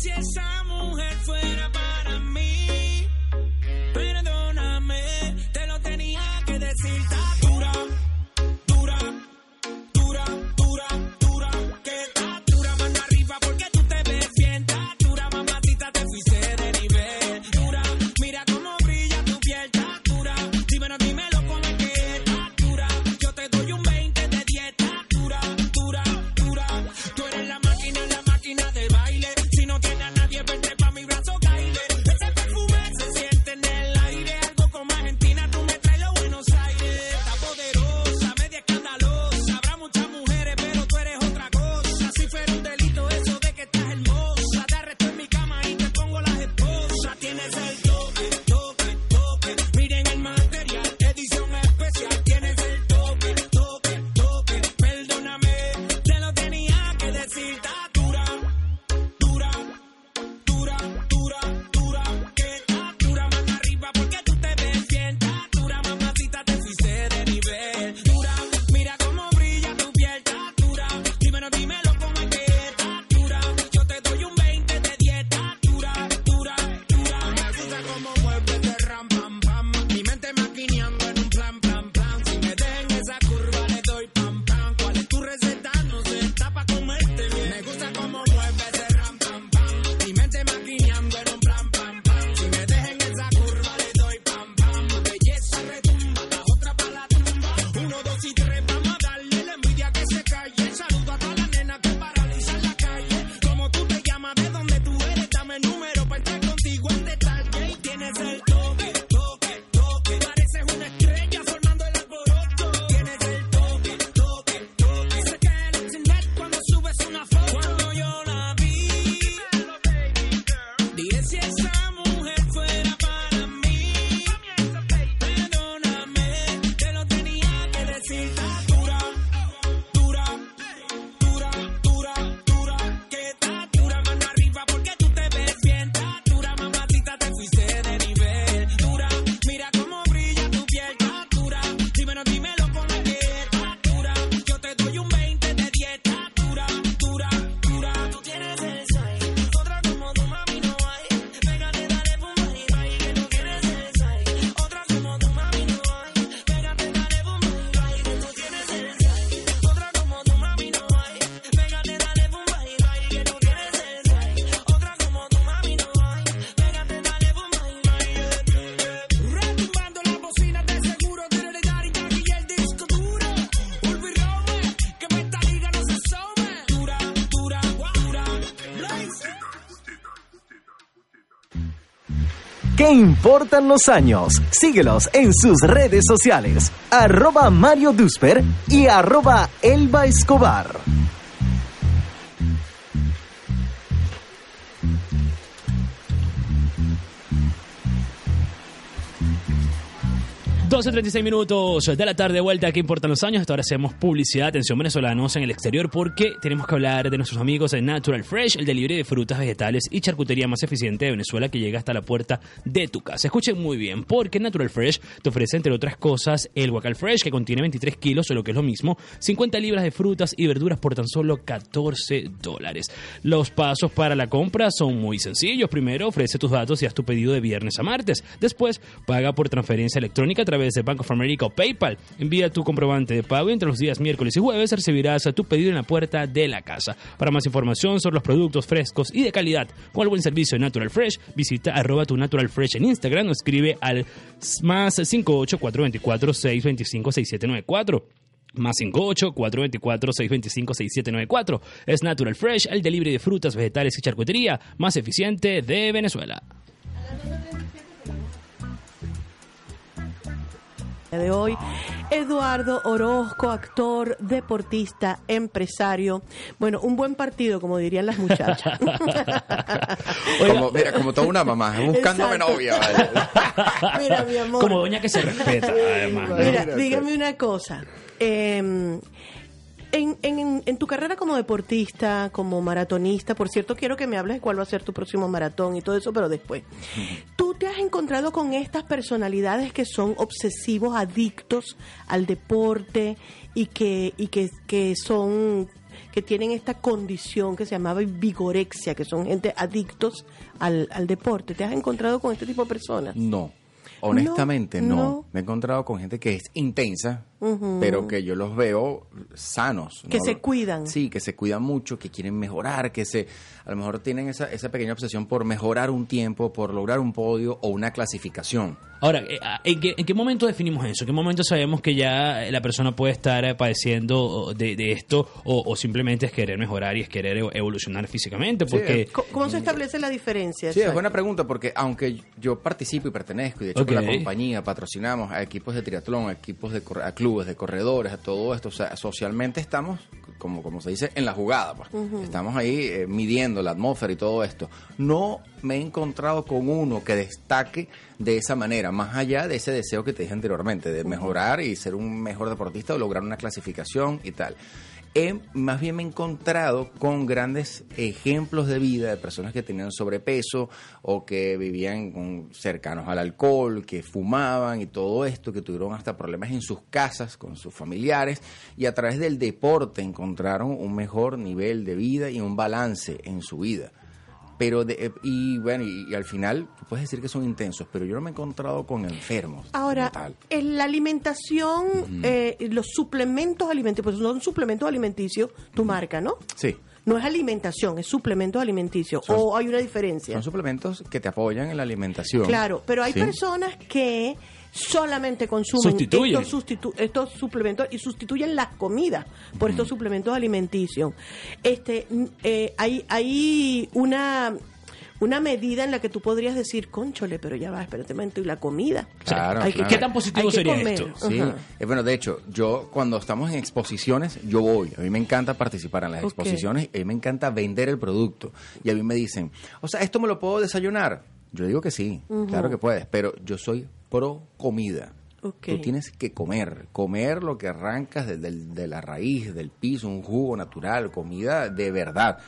G: si esa mujer fuera
C: ¿Qué importan los años? Síguelos en sus redes sociales. Arroba Mario Dusper y arroba Elba Escobar.
D: 12.36 minutos de la tarde, vuelta. ¿Qué importan los años? Hasta ahora hacemos publicidad, atención venezolanos en el exterior, porque tenemos que hablar de nuestros amigos de Natural Fresh, el delivery de frutas, vegetales y charcutería más eficiente de Venezuela que llega hasta la puerta de tu casa. Escuchen muy bien, porque Natural Fresh te ofrece, entre otras cosas, el Guacal Fresh, que contiene 23 kilos, o lo que es lo mismo, 50 libras de frutas y verduras por tan solo 14 dólares. Los pasos para la compra son muy sencillos. Primero, ofrece tus datos y haz tu pedido de viernes a martes. Después, paga por transferencia electrónica a través de Bank of America o PayPal. Envía tu comprobante de pago y entre los días miércoles y jueves recibirás tu pedido en la puerta de la casa. Para más información sobre los productos frescos y de calidad con el buen servicio de Natural Fresh, visita arroba tu Natural Fresh en Instagram o escribe al más 58 424 625 6794. Más 58 424 625 6794. Es Natural Fresh, el delivery de frutas, vegetales y charcutería más eficiente de Venezuela.
B: De hoy. Eduardo Orozco, actor, deportista, empresario. Bueno, un buen partido, como dirían las muchachas. *laughs*
I: Como, mira, como toda una mamá, buscándome
B: Exacto.
I: novia. ¿vale? *laughs*
B: Mira, mi amor.
D: Como doña que se respeta, además. ¿no?
B: Mira, dígame una cosa. Eh, en, en- en tu carrera como deportista, como maratonista, por cierto, quiero que me hables de cuál va a ser tu próximo maratón y todo eso, pero después. ¿Tú te has encontrado con estas personalidades que son obsesivos, adictos al deporte y que, y que, que son que tienen esta condición que se llamaba vigorexia, que son gente adictos al, al deporte. ¿Te has encontrado con este tipo de personas?
I: No. Honestamente, no,
B: no.
I: Me he encontrado con gente que es intensa, Pero que yo los veo sanos.
B: Que
I: ¿no?
B: se cuidan.
I: Sí, que se cuidan mucho, que quieren mejorar, que se a lo mejor tienen esa, esa pequeña obsesión por mejorar un tiempo, por lograr un podio o una clasificación.
D: Ahora, eh, ah, ¿en qué, en qué momento definimos eso? ¿En qué momento sabemos que ya la persona puede estar eh, padeciendo de, de esto o, o simplemente es querer mejorar y es querer evo- evolucionar físicamente? Porque
B: Co- ¿Cómo se establece la diferencia?
I: Sí, es buena pregunta porque aunque yo participo y pertenezco, y de hecho
D: Ok.
I: con la compañía patrocinamos a equipos de triatlón, a equipos de a clubes de corredores, a todo esto, o sea, socialmente estamos, como, como se dice, en la jugada, pues. Estamos ahí eh, midiendo la atmósfera y todo esto. No me he encontrado con uno que destaque de esa manera, más allá de ese deseo que te dije anteriormente, de mejorar y ser un mejor deportista o lograr una clasificación y tal. He, más bien me he encontrado con grandes ejemplos de vida de personas que tenían sobrepeso o que vivían cercanos al alcohol, que fumaban y todo esto, que tuvieron hasta problemas en sus casas con sus familiares y a través del deporte encontraron un mejor nivel de vida y un balance en su vida. Pero, de- eh, y bueno, y, y al final, puedes decir que son intensos, pero yo no me he encontrado con enfermos.
B: Ahora,
I: tal.
B: en la alimentación, eh, los suplementos alimenticios, pues son suplementos alimenticios, tu marca, ¿no?
I: Sí.
B: No es alimentación, es suplementos alimenticios. ¿O hay una diferencia?
I: Son suplementos que te apoyan en la alimentación.
B: Claro, pero hay
I: Sí.
B: personas que solamente consumen
I: Sustituyen.
B: estos, sustitu- estos suplementos y sustituyen las comidas por estos suplementos alimenticios. Este, mm, eh, hay, hay una una medida en la que tú podrías decir, conchole, pero ya va, espérate un momento, y la comida.
I: Claro,
B: Hay que-
I: claro.
D: ¿Qué tan positivo sería
B: comer.
D: esto?
I: Sí. Eh, bueno, de hecho, yo cuando estamos en exposiciones, yo voy. A mí me encanta participar en las
B: Ok.
I: exposiciones y a mí me encanta vender el producto. Y a mí me dicen, o sea, ¿esto me lo puedo desayunar? Yo digo que sí, claro que puedes, pero yo soy pro comida. Tú tienes que comer, comer lo que arrancas de la raíz, del piso, un jugo natural, comida de verdad,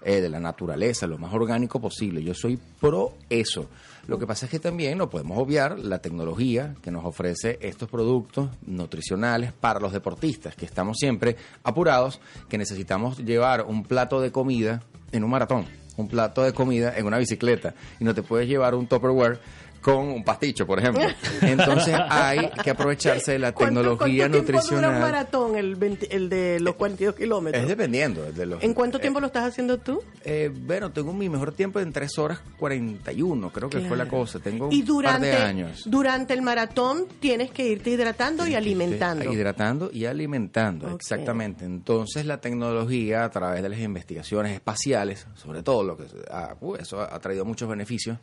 I: eh, de la naturaleza, lo más orgánico posible. Yo soy pro eso. Lo que pasa es que también no podemos obviar la tecnología que nos ofrece estos productos nutricionales para los deportistas, que estamos siempre apurados, que necesitamos llevar un plato de comida en un maratón, un plato de comida en una bicicleta, y no te puedes llevar un Tupperware con un pasticho, por ejemplo. *laughs* Entonces hay que aprovecharse de la
B: ¿Cuánto-
I: tecnología
B: cuánto tiempo dura un
I: nutricional.
B: maratón, el, 20 el de los 42 kilómetros?
I: Es dependiendo de los...
B: ¿En cuánto
I: eh,
B: tiempo lo estás haciendo tú?
I: eh, bueno, tengo mi mejor tiempo en 3 horas 41, creo que fue la cosa. Tengo
B: Y
I: un
B: durante,
I: par de años.
B: durante el maratón tienes que irte hidratando y alimentando.
I: Hidratando y alimentando, exactamente. Entonces la tecnología a través de las investigaciones espaciales, sobre todo lo que ha, uh, eso ha traído muchos beneficios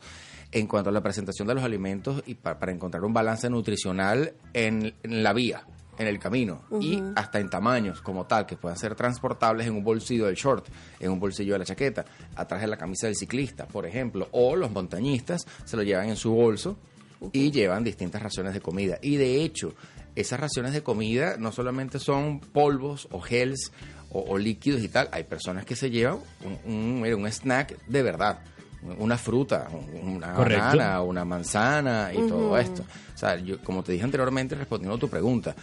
I: en cuanto a la presentación de los alimentos y pa- para encontrar un balance nutricional en, en la vía, en el camino y hasta en tamaños como tal, que puedan ser transportables en un bolsillo del short, en un bolsillo de la chaqueta, atrás de la camisa del ciclista, por ejemplo, o los montañistas se lo llevan en su bolso y llevan distintas raciones de comida. Y de hecho, esas raciones de comida no solamente son polvos o gels o, o líquidos y tal, hay personas que se llevan un, un, mira, un snack de verdad. Una fruta, un- una
D: Correcto.
I: banana, una manzana y todo esto. O sea, yo, como te dije anteriormente, respondiendo a tu pregunta,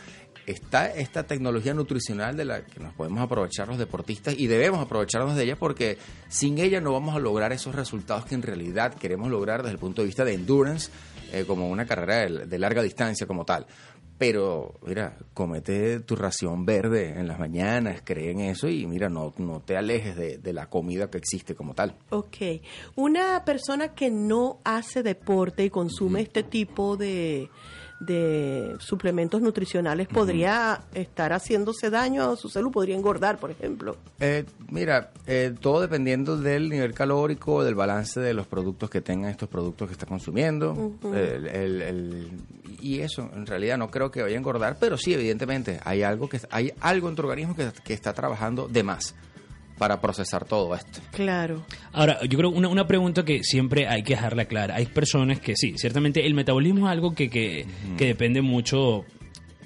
I: está esta tecnología nutricional de la que nos podemos aprovechar los deportistas y debemos aprovecharnos de ella porque sin ella no vamos a lograr esos resultados que en realidad queremos lograr desde el punto de vista de endurance, eh, como una carrera de, de larga distancia como tal. Pero, mira, comete tu ración verde en las mañanas, cree en eso y mira, no, no te alejes de, de la comida que existe como tal.
B: Ok. Una persona que no hace deporte y consume este tipo de, de suplementos nutricionales podría estar haciéndose daño a su salud, podría engordar, por ejemplo.
I: Eh, mira, eh, todo dependiendo del nivel calórico, del balance de los productos que tengan estos productos que está consumiendo. El- el- y eso, en realidad no creo que vaya a engordar, pero sí, evidentemente, hay algo que hay algo en tu organismo que, que está trabajando de más para procesar todo esto.
B: Claro.
D: Ahora, yo creo una, una pregunta que siempre hay que dejarla clara. Hay personas que sí, ciertamente el metabolismo es algo que, que, que depende mucho,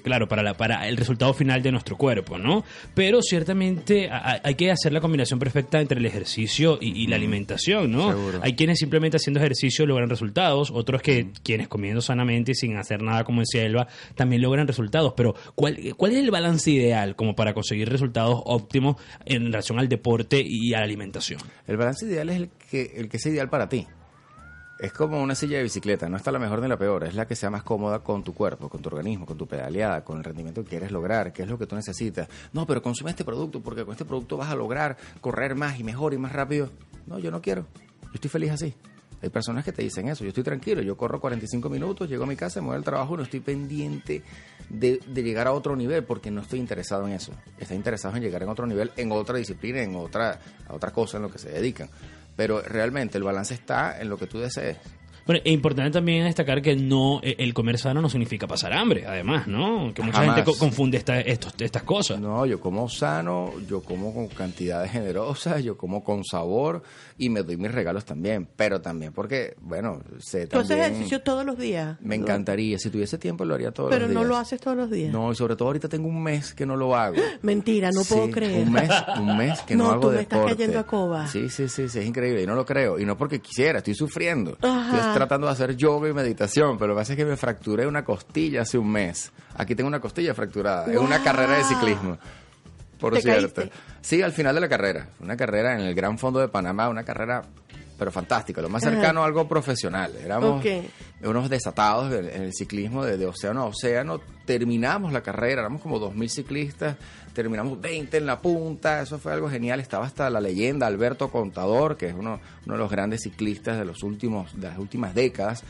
D: claro, para, la, para el resultado final de nuestro cuerpo, ¿no? Pero ciertamente a- hay que hacer la combinación perfecta entre el ejercicio y, y la alimentación, ¿no?
I: Seguro.
D: Hay quienes simplemente haciendo ejercicio logran resultados, otros que quienes comiendo sanamente y sin hacer nada como decía Elba también logran resultados. Pero ¿cuál, ¿cuál es el balance ideal como para conseguir resultados óptimos en relación al deporte y a la alimentación?
I: El balance ideal es el que, el que es ideal para ti. Es como una silla de bicicleta, no está la mejor ni la peor, es la que sea más cómoda con tu cuerpo, con tu organismo, con tu pedaleada, con el rendimiento que quieres lograr, que es lo que tú necesitas. No, pero consume este producto porque con este producto vas a lograr correr más y mejor y más rápido. No, yo no quiero. Yo estoy feliz así. Hay personas que te dicen eso, yo estoy tranquilo, yo corro 45 minutos, llego a mi casa, me voy al trabajo no estoy pendiente de, de llegar a otro nivel porque no estoy interesado en eso. Estoy interesado en llegar a otro nivel, en otra disciplina, en otra, a otra cosa en lo que se dedican. Pero realmente el balance está en lo que tú desees.
D: Bueno, es importante también destacar que no eh, el comer sano no significa pasar hambre, además, ¿no? Que mucha
I: Jamás.
D: gente co- confunde esta- estos, estas cosas.
I: No, yo como sano, yo como con cantidades generosas, yo como con sabor y me doy mis regalos también. Pero también porque, bueno, sé
B: ¿Tú haces
I: también...
B: ejercicio todos los días?
I: Me encantaría, si tuviese tiempo lo haría todos
B: Pero
I: los días.
B: no lo haces todos los días.
I: No, y sobre todo ahorita tengo un mes que no lo hago. *laughs*
B: Mentira, no
I: Sí,
B: puedo creer.
I: Un mes, un mes que *laughs* no,
B: No,
I: hago
B: tú me estás
I: deporte.
B: cayendo a coba.
I: Sí, sí, sí, sí, es increíble. Y no lo creo. Y no porque quisiera, estoy sufriendo.
B: Ajá.
I: Estoy tratando de hacer yoga y meditación, pero lo que pasa es que me fracturé una costilla hace un mes. Aquí tengo una costilla fracturada. Es una carrera de ciclismo. Por
B: ¿Te
I: cierto.
B: caíste?
I: Sí, al final de la carrera. Una carrera en el Gran Fondo de Panamá, una carrera pero fantástica, lo más
B: Ajá.
I: cercano a algo profesional. Éramos
B: Ok.
I: unos desatados en el ciclismo de, de océano a océano. Terminamos la carrera, éramos como 2.000 ciclistas, terminamos 20 en la punta, eso fue algo genial. Estaba hasta la leyenda Alberto Contador, que es uno, uno de los grandes ciclistas de, los últimos, de las últimas décadas.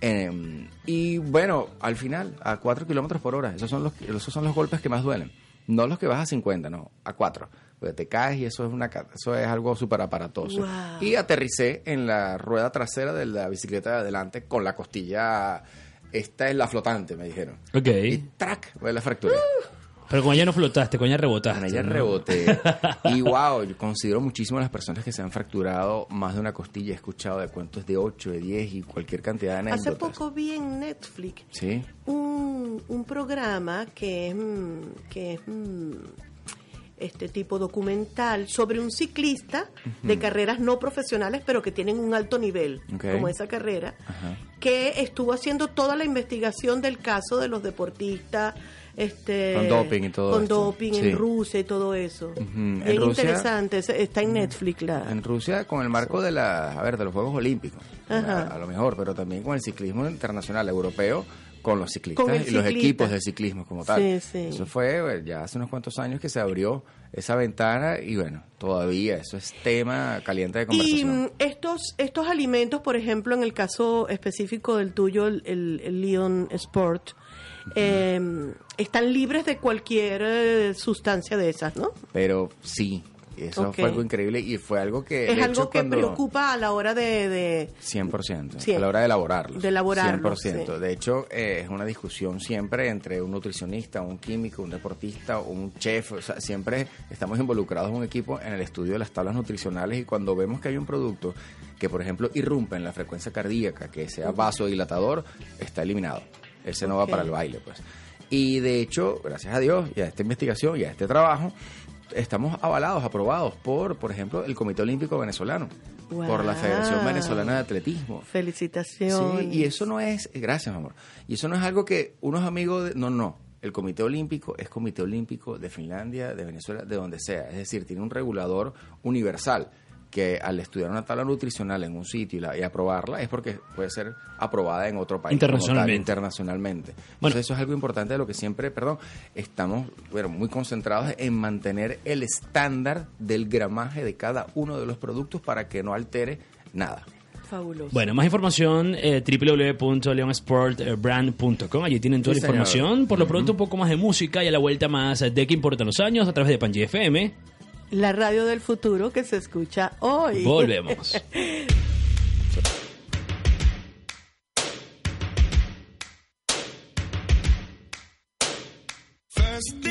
I: Eh, y bueno, al final, a 4 kilómetros por hora, esos son, los, esos son los golpes que más duelen. No los que vas a 50, no, a 4. Porque te caes y eso es, una, eso es algo súper aparatoso.
B: Wow.
I: Y aterricé en la rueda trasera de la bicicleta de adelante con la costilla. Esta es la flotante, me dijeron.
D: Ok.
I: Y track, pues la fracturé.
D: Pero con ella no flotaste, con ella rebotaste.
I: Con ella
D: ¿no?
I: reboté. *laughs* Y wow, yo considero muchísimo a las personas que se han fracturado más de una costilla. He escuchado de cuentos de 8, de 10 y cualquier cantidad de
B: Hace
I: anécdotas.
B: poco vi en Netflix
I: Sí.
B: un, un programa que es, mm, que es mm, este tipo documental sobre un ciclista de carreras no profesionales, pero que tienen un alto nivel, como esa carrera,
I: Ajá.
B: que estuvo haciendo toda la investigación del caso de los deportistas. Este,
I: Con doping y todo
B: Con
I: esto.
B: doping
I: Sí.
B: en Rusia y todo eso. Bien
I: Rusia-
B: interesante, es- está en Netflix. La,
I: En Rusia, con el marco de la, a ver, de los Juegos Olímpicos, a, a lo mejor, pero también con el ciclismo internacional europeo, con los ciclistas
B: Con
I: y los equipos de ciclismo como tal.
B: Sí, sí.
I: Eso fue eh, ya hace unos cuantos años que se abrió esa ventana y bueno, todavía eso es tema caliente de
B: Y
I: conversación.
B: mm, estos, estos alimentos, por ejemplo, en el caso específico del tuyo, el, el, el Leon Sport, eh, están libres de cualquier eh, sustancia de esas, ¿no?
I: Pero sí, eso fue algo increíble y fue algo que...
B: Es
I: de
B: algo
I: hecho,
B: que preocupa a la hora de... de-
I: 100%,
B: Sí.
I: a la hora de elaborarlo.
B: De elaborarlo,
I: 100%.
B: sí.
I: De hecho, eh, es una discusión siempre entre un nutricionista, un químico, un deportista, un chef. O sea, siempre estamos involucrados en un equipo en el estudio de las tablas nutricionales y cuando vemos que hay un producto que, por ejemplo, irrumpe en la frecuencia cardíaca, que sea vasodilatador, está eliminado. Ese no va para el baile, pues. Y de hecho, gracias a Dios y a esta investigación y a este trabajo, estamos avalados, aprobados por, por ejemplo, el Comité Olímpico Venezolano, por la Federación. Venezolana de Atletismo.
B: Felicitaciones.
I: Sí, y eso no es, gracias amor, y eso no es algo que unos amigos, de- no, no, el Comité Olímpico es Comité Olímpico de Finlandia, de Venezuela, de donde sea, es decir, tiene un regulador universal que al estudiar una tabla nutricional en un sitio y, la- y aprobarla es porque puede ser aprobada en otro país. tal,
D: Internacionalmente.
I: internacionalmente.
D: Bueno.
I: Entonces eso es algo importante de lo que siempre, perdón, estamos bueno, muy concentrados en mantener el estándar del gramaje de cada uno de los productos para que no altere nada.
B: Fabuloso.
D: Bueno, más información, eh, www.leonsportbrand.com. Allí tienen toda
I: Sí,
D: la
I: señor.
D: información. Por lo pronto, un poco más de música y a la vuelta más de qué importan los años a través de Panji FM.
B: La radio del futuro que se escucha hoy.
D: Volvemos. *laughs*
J: First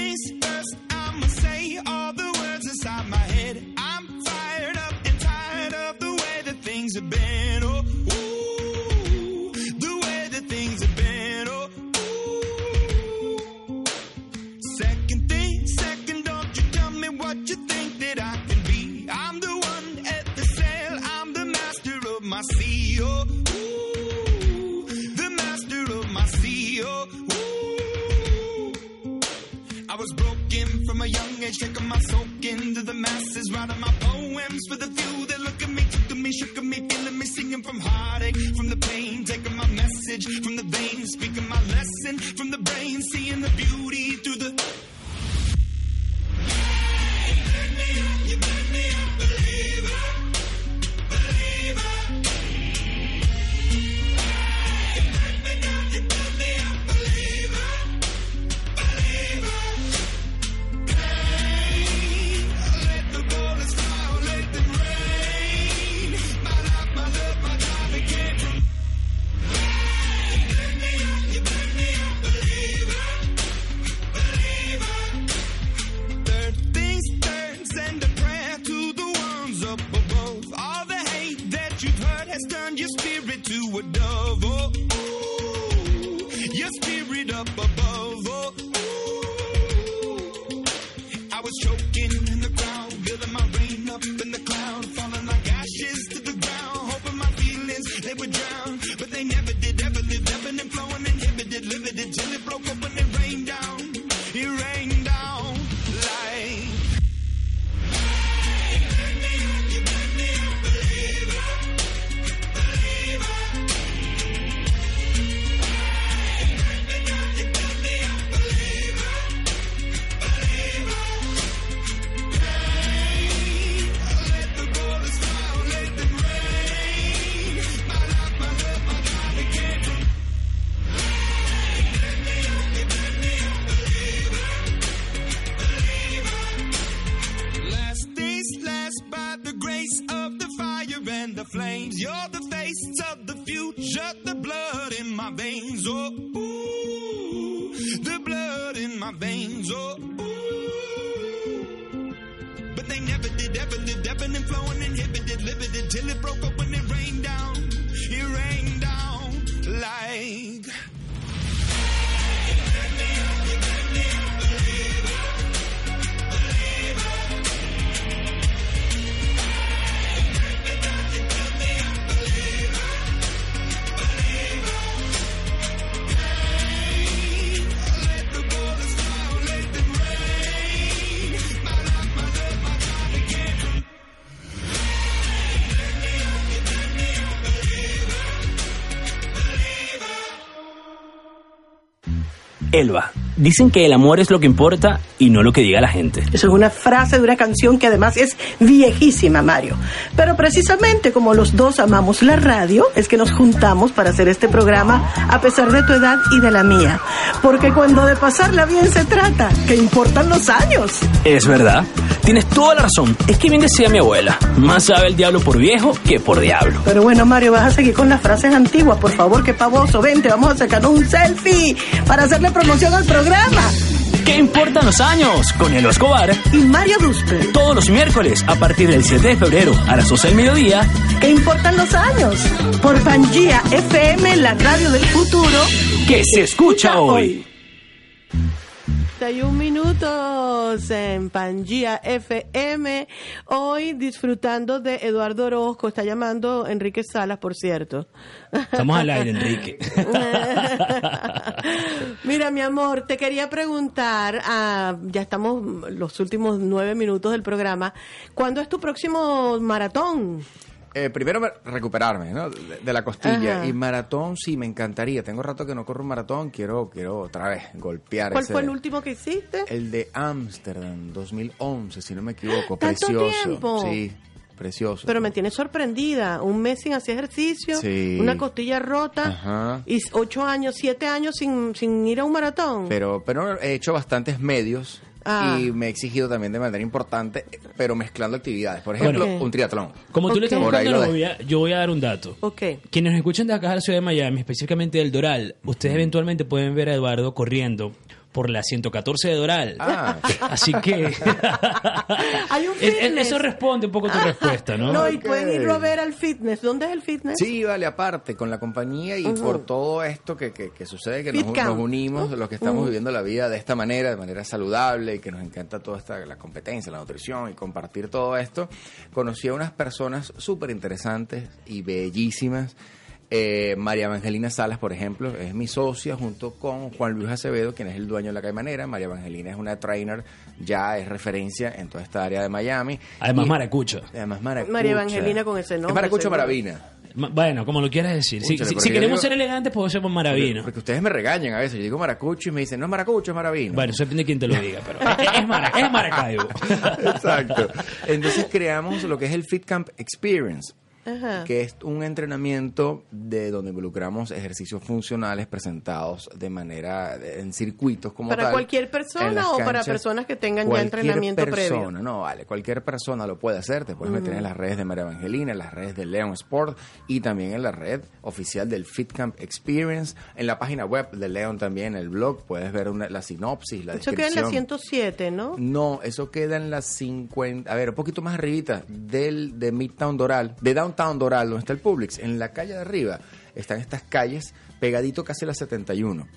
J: You're the
A: Elba, dicen que el amor es lo que importa y no lo que diga la gente.
B: Eso es una frase de una canción que además es viejísima, Mario. Pero precisamente como los dos amamos la radio, es que nos juntamos para hacer este programa a pesar de tu edad y de la mía. Porque cuando de pasarla bien se trata, que importan los años.
A: Es verdad. Tienes toda la razón. Es que bien decía mi abuela. Más sabe el diablo por viejo que por diablo.
B: Pero bueno, Mario, vas a seguir con las frases antiguas. Por favor, qué pavoso. Vente, vamos a sacarnos un selfie para hacerle promoción al programa.
A: ¿Qué importan los años? Con el Escobar.
B: Y Mario Duspe.
A: Todos los miércoles a partir del 7 de febrero a las 12 del mediodía.
B: ¿Qué importan los años? Por Pangía FM, la radio del futuro.
A: Que se escucha hoy.
B: 31 minutos en Pangía FM. Hoy disfrutando de Eduardo Orozco. Está llamando Enrique Salas, por cierto.
D: Estamos al aire, Enrique. *laughs*
B: Mira, mi amor, te quería preguntar, ah, ya estamos los últimos nueve minutos del programa, ¿cuándo es tu próximo maratón?
I: Eh, primero me- recuperarme ¿no? de, de la costilla
B: Ajá.
I: y maratón sí me encantaría tengo rato que no corro un maratón quiero quiero otra vez golpear
B: ¿Cuál
I: ese-
B: fue el último que hiciste?
I: el de Ámsterdam 2011 si no me equivoco
B: ¿Tanto
I: precioso
B: tiempo?
I: sí precioso
B: Pero me tienes sorprendida. Un mes sin hacer ejercicio,
I: Sí.
B: una costilla rota
I: Ajá.
B: y ocho años, siete años sin, sin ir a un maratón.
I: pero pero he hecho bastantes medios
B: Ah.
I: y me he exigido también de manera importante pero mezclando actividades por ejemplo
D: Bueno.
I: un triatlón
D: Como tú le estás buscando la novia, yo voy a dar un dato.
B: Ok.
D: Quienes nos escuchan de acá de la ciudad de Miami, específicamente del Doral, ustedes eventualmente pueden ver a Eduardo corriendo por la 114 de Doral.
I: Ah. *laughs*
D: Así que *laughs*
B: Hay un
D: es- es-
B: fitness.
D: eso responde un poco a tu respuesta, ¿no?
B: No, y pueden irlo a ver al fitness. ¿Dónde es el fitness?
I: Sí, vale, aparte, con la compañía y por todo esto que, que, que sucede, que nos, nos unimos, los que estamos viviendo la vida de esta manera, de manera saludable y que nos encanta toda esta, la competencia, la nutrición y compartir todo esto, conocí a unas personas súper interesantes y bellísimas. Eh, María Evangelina Salas, por ejemplo, es mi socia junto con Juan Luis Acevedo, quien es el dueño de la Caimanera. María Evangelina es una trainer, ya es referencia en toda esta área de Miami.
D: Además,
I: Y-
D: maracucho.
I: Además, maracucha.
B: María Evangelina con ese nombre,
I: Es maracucho maravina.
D: Ma- Bueno, como lo quieras decir. Si, queremos
I: digo-
D: ser elegantes, podemos ser maravino.
I: Porque ustedes me regañan a veces. Yo digo maracucho y me dicen, no es maracucho, es maravino.
D: Bueno, eso depende de quién te lo *laughs* diga, pero es, es Mara- es Maracaibo.
I: Exacto. Entonces creamos lo que es el Fit Camp Experience.
B: Ajá.
I: que es un entrenamiento de donde involucramos ejercicios funcionales presentados de manera en circuitos como
B: ¿Para
I: tal,
B: cualquier
I: en
B: persona o para
I: canchas.
B: personas que tengan ya entrenamiento
I: persona,
B: previo?
I: No, vale, cualquier persona lo puede hacer. Te puedes meter en las redes de María Evangelina, en las redes de Leon Sport y también en la red oficial del Fit Camp Experience. En la página web de Leon también, el blog, puedes ver una- la sinopsis, la
B: Eso queda en
I: descripción.
B: la 107, ¿no?
I: No, eso queda en las 50, a ver, un poquito más arribita del de Midtown Doral, de Downtown Doral, donde está el Publix, en la calle de arriba, están estas calles pegadito casi a la 71.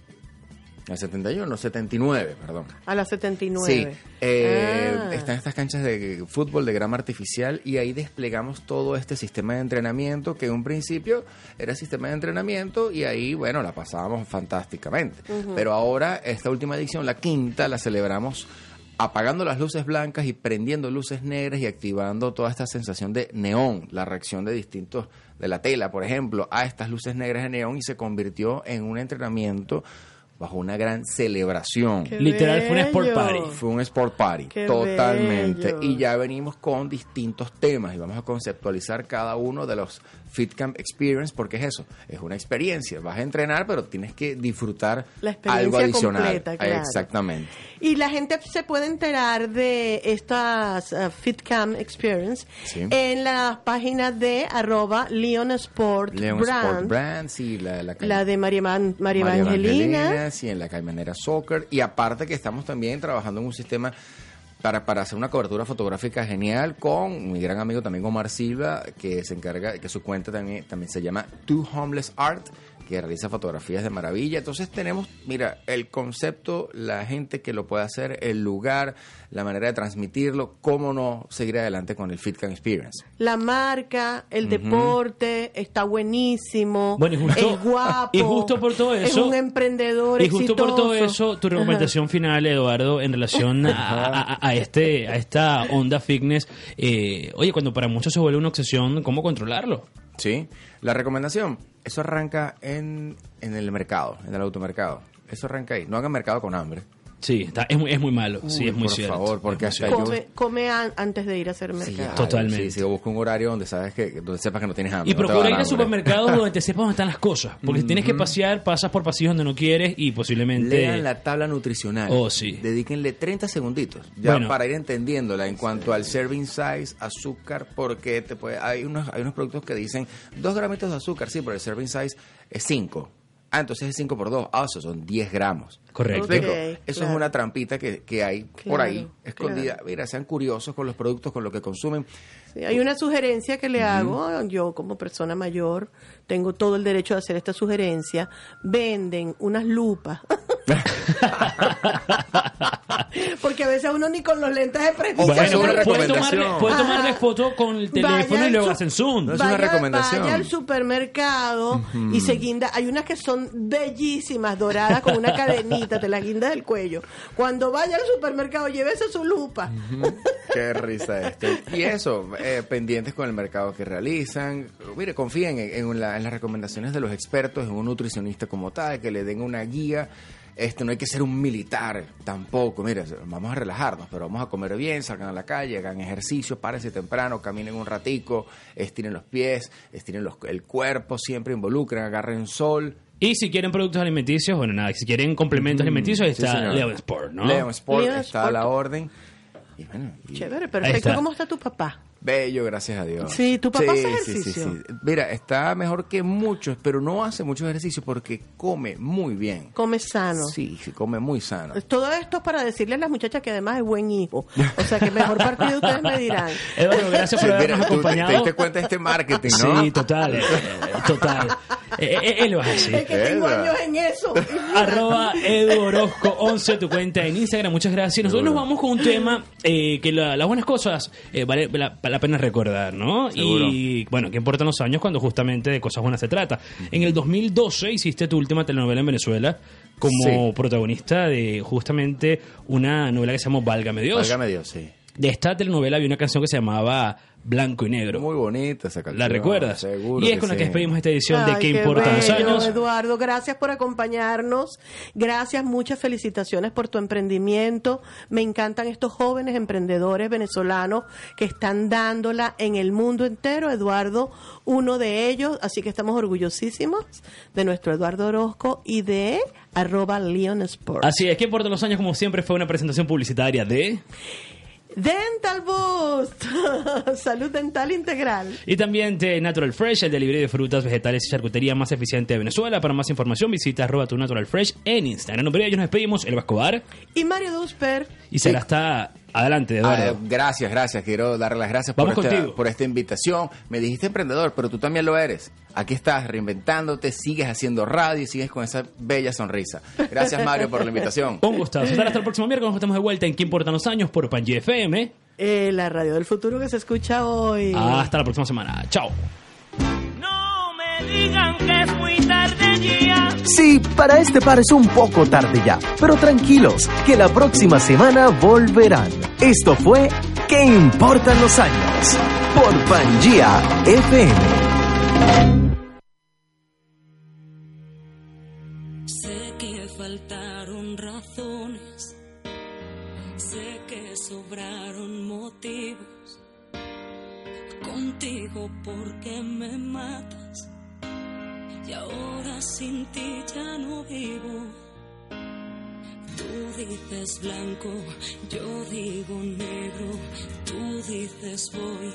I: La 71, no, 79, perdón.
B: A la 79.
I: Sí, eh,
B: Ah.
I: están estas canchas de fútbol de grama artificial y ahí desplegamos todo este sistema de entrenamiento que en un principio era sistema de entrenamiento y ahí, bueno, la pasábamos fantásticamente. Pero ahora, esta última edición, la quinta, la celebramos apagando las luces blancas y prendiendo luces negras y activando toda esta sensación de neón, la reacción de distintos, de la tela, por ejemplo, a estas luces negras de neón y se convirtió en un entrenamiento bajo una gran celebración.
D: Qué Literal, fue un sport party.
I: Fue un sport party,
D: Qué
I: totalmente.
D: bello.
I: Y ya venimos con distintos temas y vamos a conceptualizar cada uno de los Fit Camp Experience, porque es eso, es una experiencia. Vas a entrenar, pero tienes que disfrutar
B: La experiencia
I: algo adicional.
B: completa, claro.
I: Exactamente.
B: Y la gente se puede enterar de estas uh, FitCam Experience
I: Sí.
B: en la página de arroba Leon Sport
I: Leon
B: Brand,
I: Sport Brand, sí, la, la,
B: la de María, Man- María
I: María
B: Evangelina.
I: sí, en la Caimanera Soccer. Y aparte que estamos también trabajando en un sistema para, para hacer una cobertura fotográfica genial con mi gran amigo también Omar Silva, que se encarga, que su cuenta también, también se llama Two Homeless Art, que realiza fotografías de maravilla. Entonces tenemos, mira, el concepto, la gente que lo puede hacer, el lugar, la manera de transmitirlo, cómo no seguir adelante con el FitCam Experience.
B: La marca, el deporte, está buenísimo,
D: Bueno, y justo-
B: es guapo, *laughs*
D: y justo por todo
B: es
D: eso-
B: un emprendedor
D: Y justo por todo eso, tu recomendación final, Eduardo, en relación a, a- a este a esta onda fitness, eh, oye, cuando para muchos se vuelve una obsesión, ¿cómo controlarlo?
I: Sí, la recomendación, eso arranca en, en el mercado, en el automercado. Eso arranca ahí. No hagan mercado con hambre.
D: Sí, está- es, muy, es muy malo. sí, es muy
I: por
D: cierto.
I: favor, porque hasta yo-
B: Come, come an- antes de ir a hacer mercado.
D: Totalmente.
I: Sí, sí, busca un horario donde sabes que, donde sepas que no tienes hambre.
D: Y
I: no
D: procura
I: a
D: ir a supermercados *laughs* donde te sepas dónde están las cosas. Porque tienes que pasear, pasas por pasillos donde no quieres y posiblemente...
I: Lean la tabla nutricional.
D: Oh, sí.
I: Dedíquenle 30 segunditos ya
D: Bueno.
I: para ir entendiéndola en cuanto al serving size, azúcar, porque te puede, hay, unos, hay unos productos que dicen 2 gramitos de azúcar, sí, pero el serving size es 5. Ah, entonces es 5 por 2. Ah, eso son 10 gramos.
D: Correcto.
I: Eso
B: claro.
I: es una trampita que, que hay por ahí, escondida.
B: claro.
I: Mira, sean curiosos con los productos, con lo que consumen.
B: Sí, hay una sugerencia que le hago, yo como persona mayor tengo todo el derecho de hacer esta sugerencia. Venden unas lupas. *laughs* *laughs* Porque a veces uno ni con los lentes de presbicia
I: Bueno,
D: puedes tomarle, puedes tomarle foto con el
B: Vaya
D: teléfono y luego hacen zoom.
I: No es una recomendación.
B: Vaya al supermercado y se guinda. Hay unas que son bellísimas, doradas, con una cadenita, te las guindas del cuello. Cuando vaya al supermercado, llévese su lupa.
I: Qué risa esto. Y eso, eh, pendientes con el mercado que realizan. Mire, confíen en, en la- en las recomendaciones de los expertos, en un nutricionista como tal, que le den una guía. Este, no hay que ser un militar tampoco. Mire, vamos a relajarnos, pero vamos a comer bien, salgan a la calle, hagan ejercicio, párense temprano, caminen un ratico, estiren los pies, estiren los- el cuerpo, siempre involucren, agarren sol.
D: Y si quieren productos alimenticios, bueno, nada, si quieren complementos alimenticios,
I: Sí,
D: está. Leon Sport, ¿no?
I: Leon Sport
B: Leon
I: está a la
B: Sport.
I: orden. Y bueno, y-
B: Chévere, perfecto.
D: está.
B: ¿Cómo está tu papá?
I: Bello, gracias a Dios.
B: Sí, ¿tu papá hace
I: sí,
B: ejercicio?
I: sí, sí. Mira, está mejor que muchos, pero no hace mucho ejercicio porque come muy bien.
B: Come sano.
I: Sí, sí, come muy sano.
B: Todo esto es para decirle a las muchachas que además es buen hijo. O sea, que mejor partido ustedes me dirán. *laughs*
D: Eduardo, gracias por
I: Mira,
D: habernos
I: te-
D: acompañado.
I: te diste cuenta de este marketing, ¿no?
D: Sí, total, eh, total. Eh, eh, él lo hace así.
B: Es que tengo años en eso. *laughs*
D: Arroba Edu Orozco 11, tu cuenta en Instagram. Muchas gracias. Nosotros nos vamos con un tema eh, que la- las buenas cosas eh, vale la, pena recordar, ¿no?
I: Seguro.
D: Y bueno, ¿qué importan los años cuando justamente de cosas buenas se trata? En el 2012 hiciste tu última telenovela en Venezuela como
I: Sí.
D: protagonista de justamente una novela que se llamó Válgame Dios.
I: Válgame Dios, sí.
D: De esta telenovela había una canción que se llamaba Blanco y Negro.
I: Muy bonita esa canción.
D: ¿La recuerdas?
I: Seguro
D: y es con la que
I: sí.
D: despedimos esta edición de
B: Ay,
D: ¿Qué
B: qué
D: importan los años?
B: Eduardo, gracias por acompañarnos. Gracias, muchas felicitaciones por tu emprendimiento. Me encantan estos jóvenes emprendedores venezolanos que están dándola en el mundo entero. Eduardo, uno de ellos. Así que estamos orgullosísimos de nuestro Eduardo Orozco y de arroba Leon Sport.
D: Así es, ¿Qué importan los años? Como siempre fue una presentación publicitaria de...
B: Dental Boost. *laughs* Salud dental integral.
D: Y también de Natural Fresh, el delivery de frutas, vegetales y charcutería más eficiente de Venezuela. Para más información visita arroba tu Natural Fresh en Instagram. En nombre de ellos nos despedimos, El Escobar.
B: Y Mario Dusper.
D: Y será hasta adelante, Eduardo.
I: Ah, gracias, gracias. Quiero darle las gracias por esta, por esta invitación. Me dijiste emprendedor, pero tú también lo eres. Aquí estás reinventándote, sigues haciendo radio y sigues con esa bella sonrisa. Gracias, Mario, por la invitación. *laughs*
D: Un gustazo. Hasta el próximo miércoles. Nos estamos de vuelta en ¿Qué importan los años? por Panji FM.
B: Eh, la radio del futuro que se escucha hoy.
D: Hasta la próxima semana. Chao.
K: No
C: Sí, para este par es un poco tarde ya, pero tranquilos, que la próxima semana volverán. Esto fue ¿Qué importan los años? Por Pangía FM.
G: Sé que faltaron razones, sé que sobraron motivos. Contigo porque me matas y ahora sin ti ya no vivo. Tú dices blanco, yo digo negro, tú dices voy,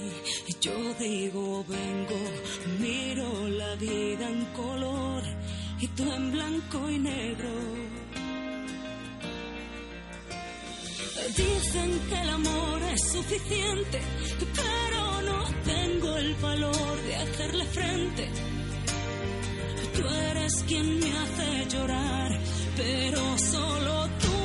G: yo digo vengo, miro la vida en color y tú en blanco y negro. Dicen que el amor es suficiente, pero no tengo el valor de hacerle frente. Tú eres quien me hace llorar, pero solo tú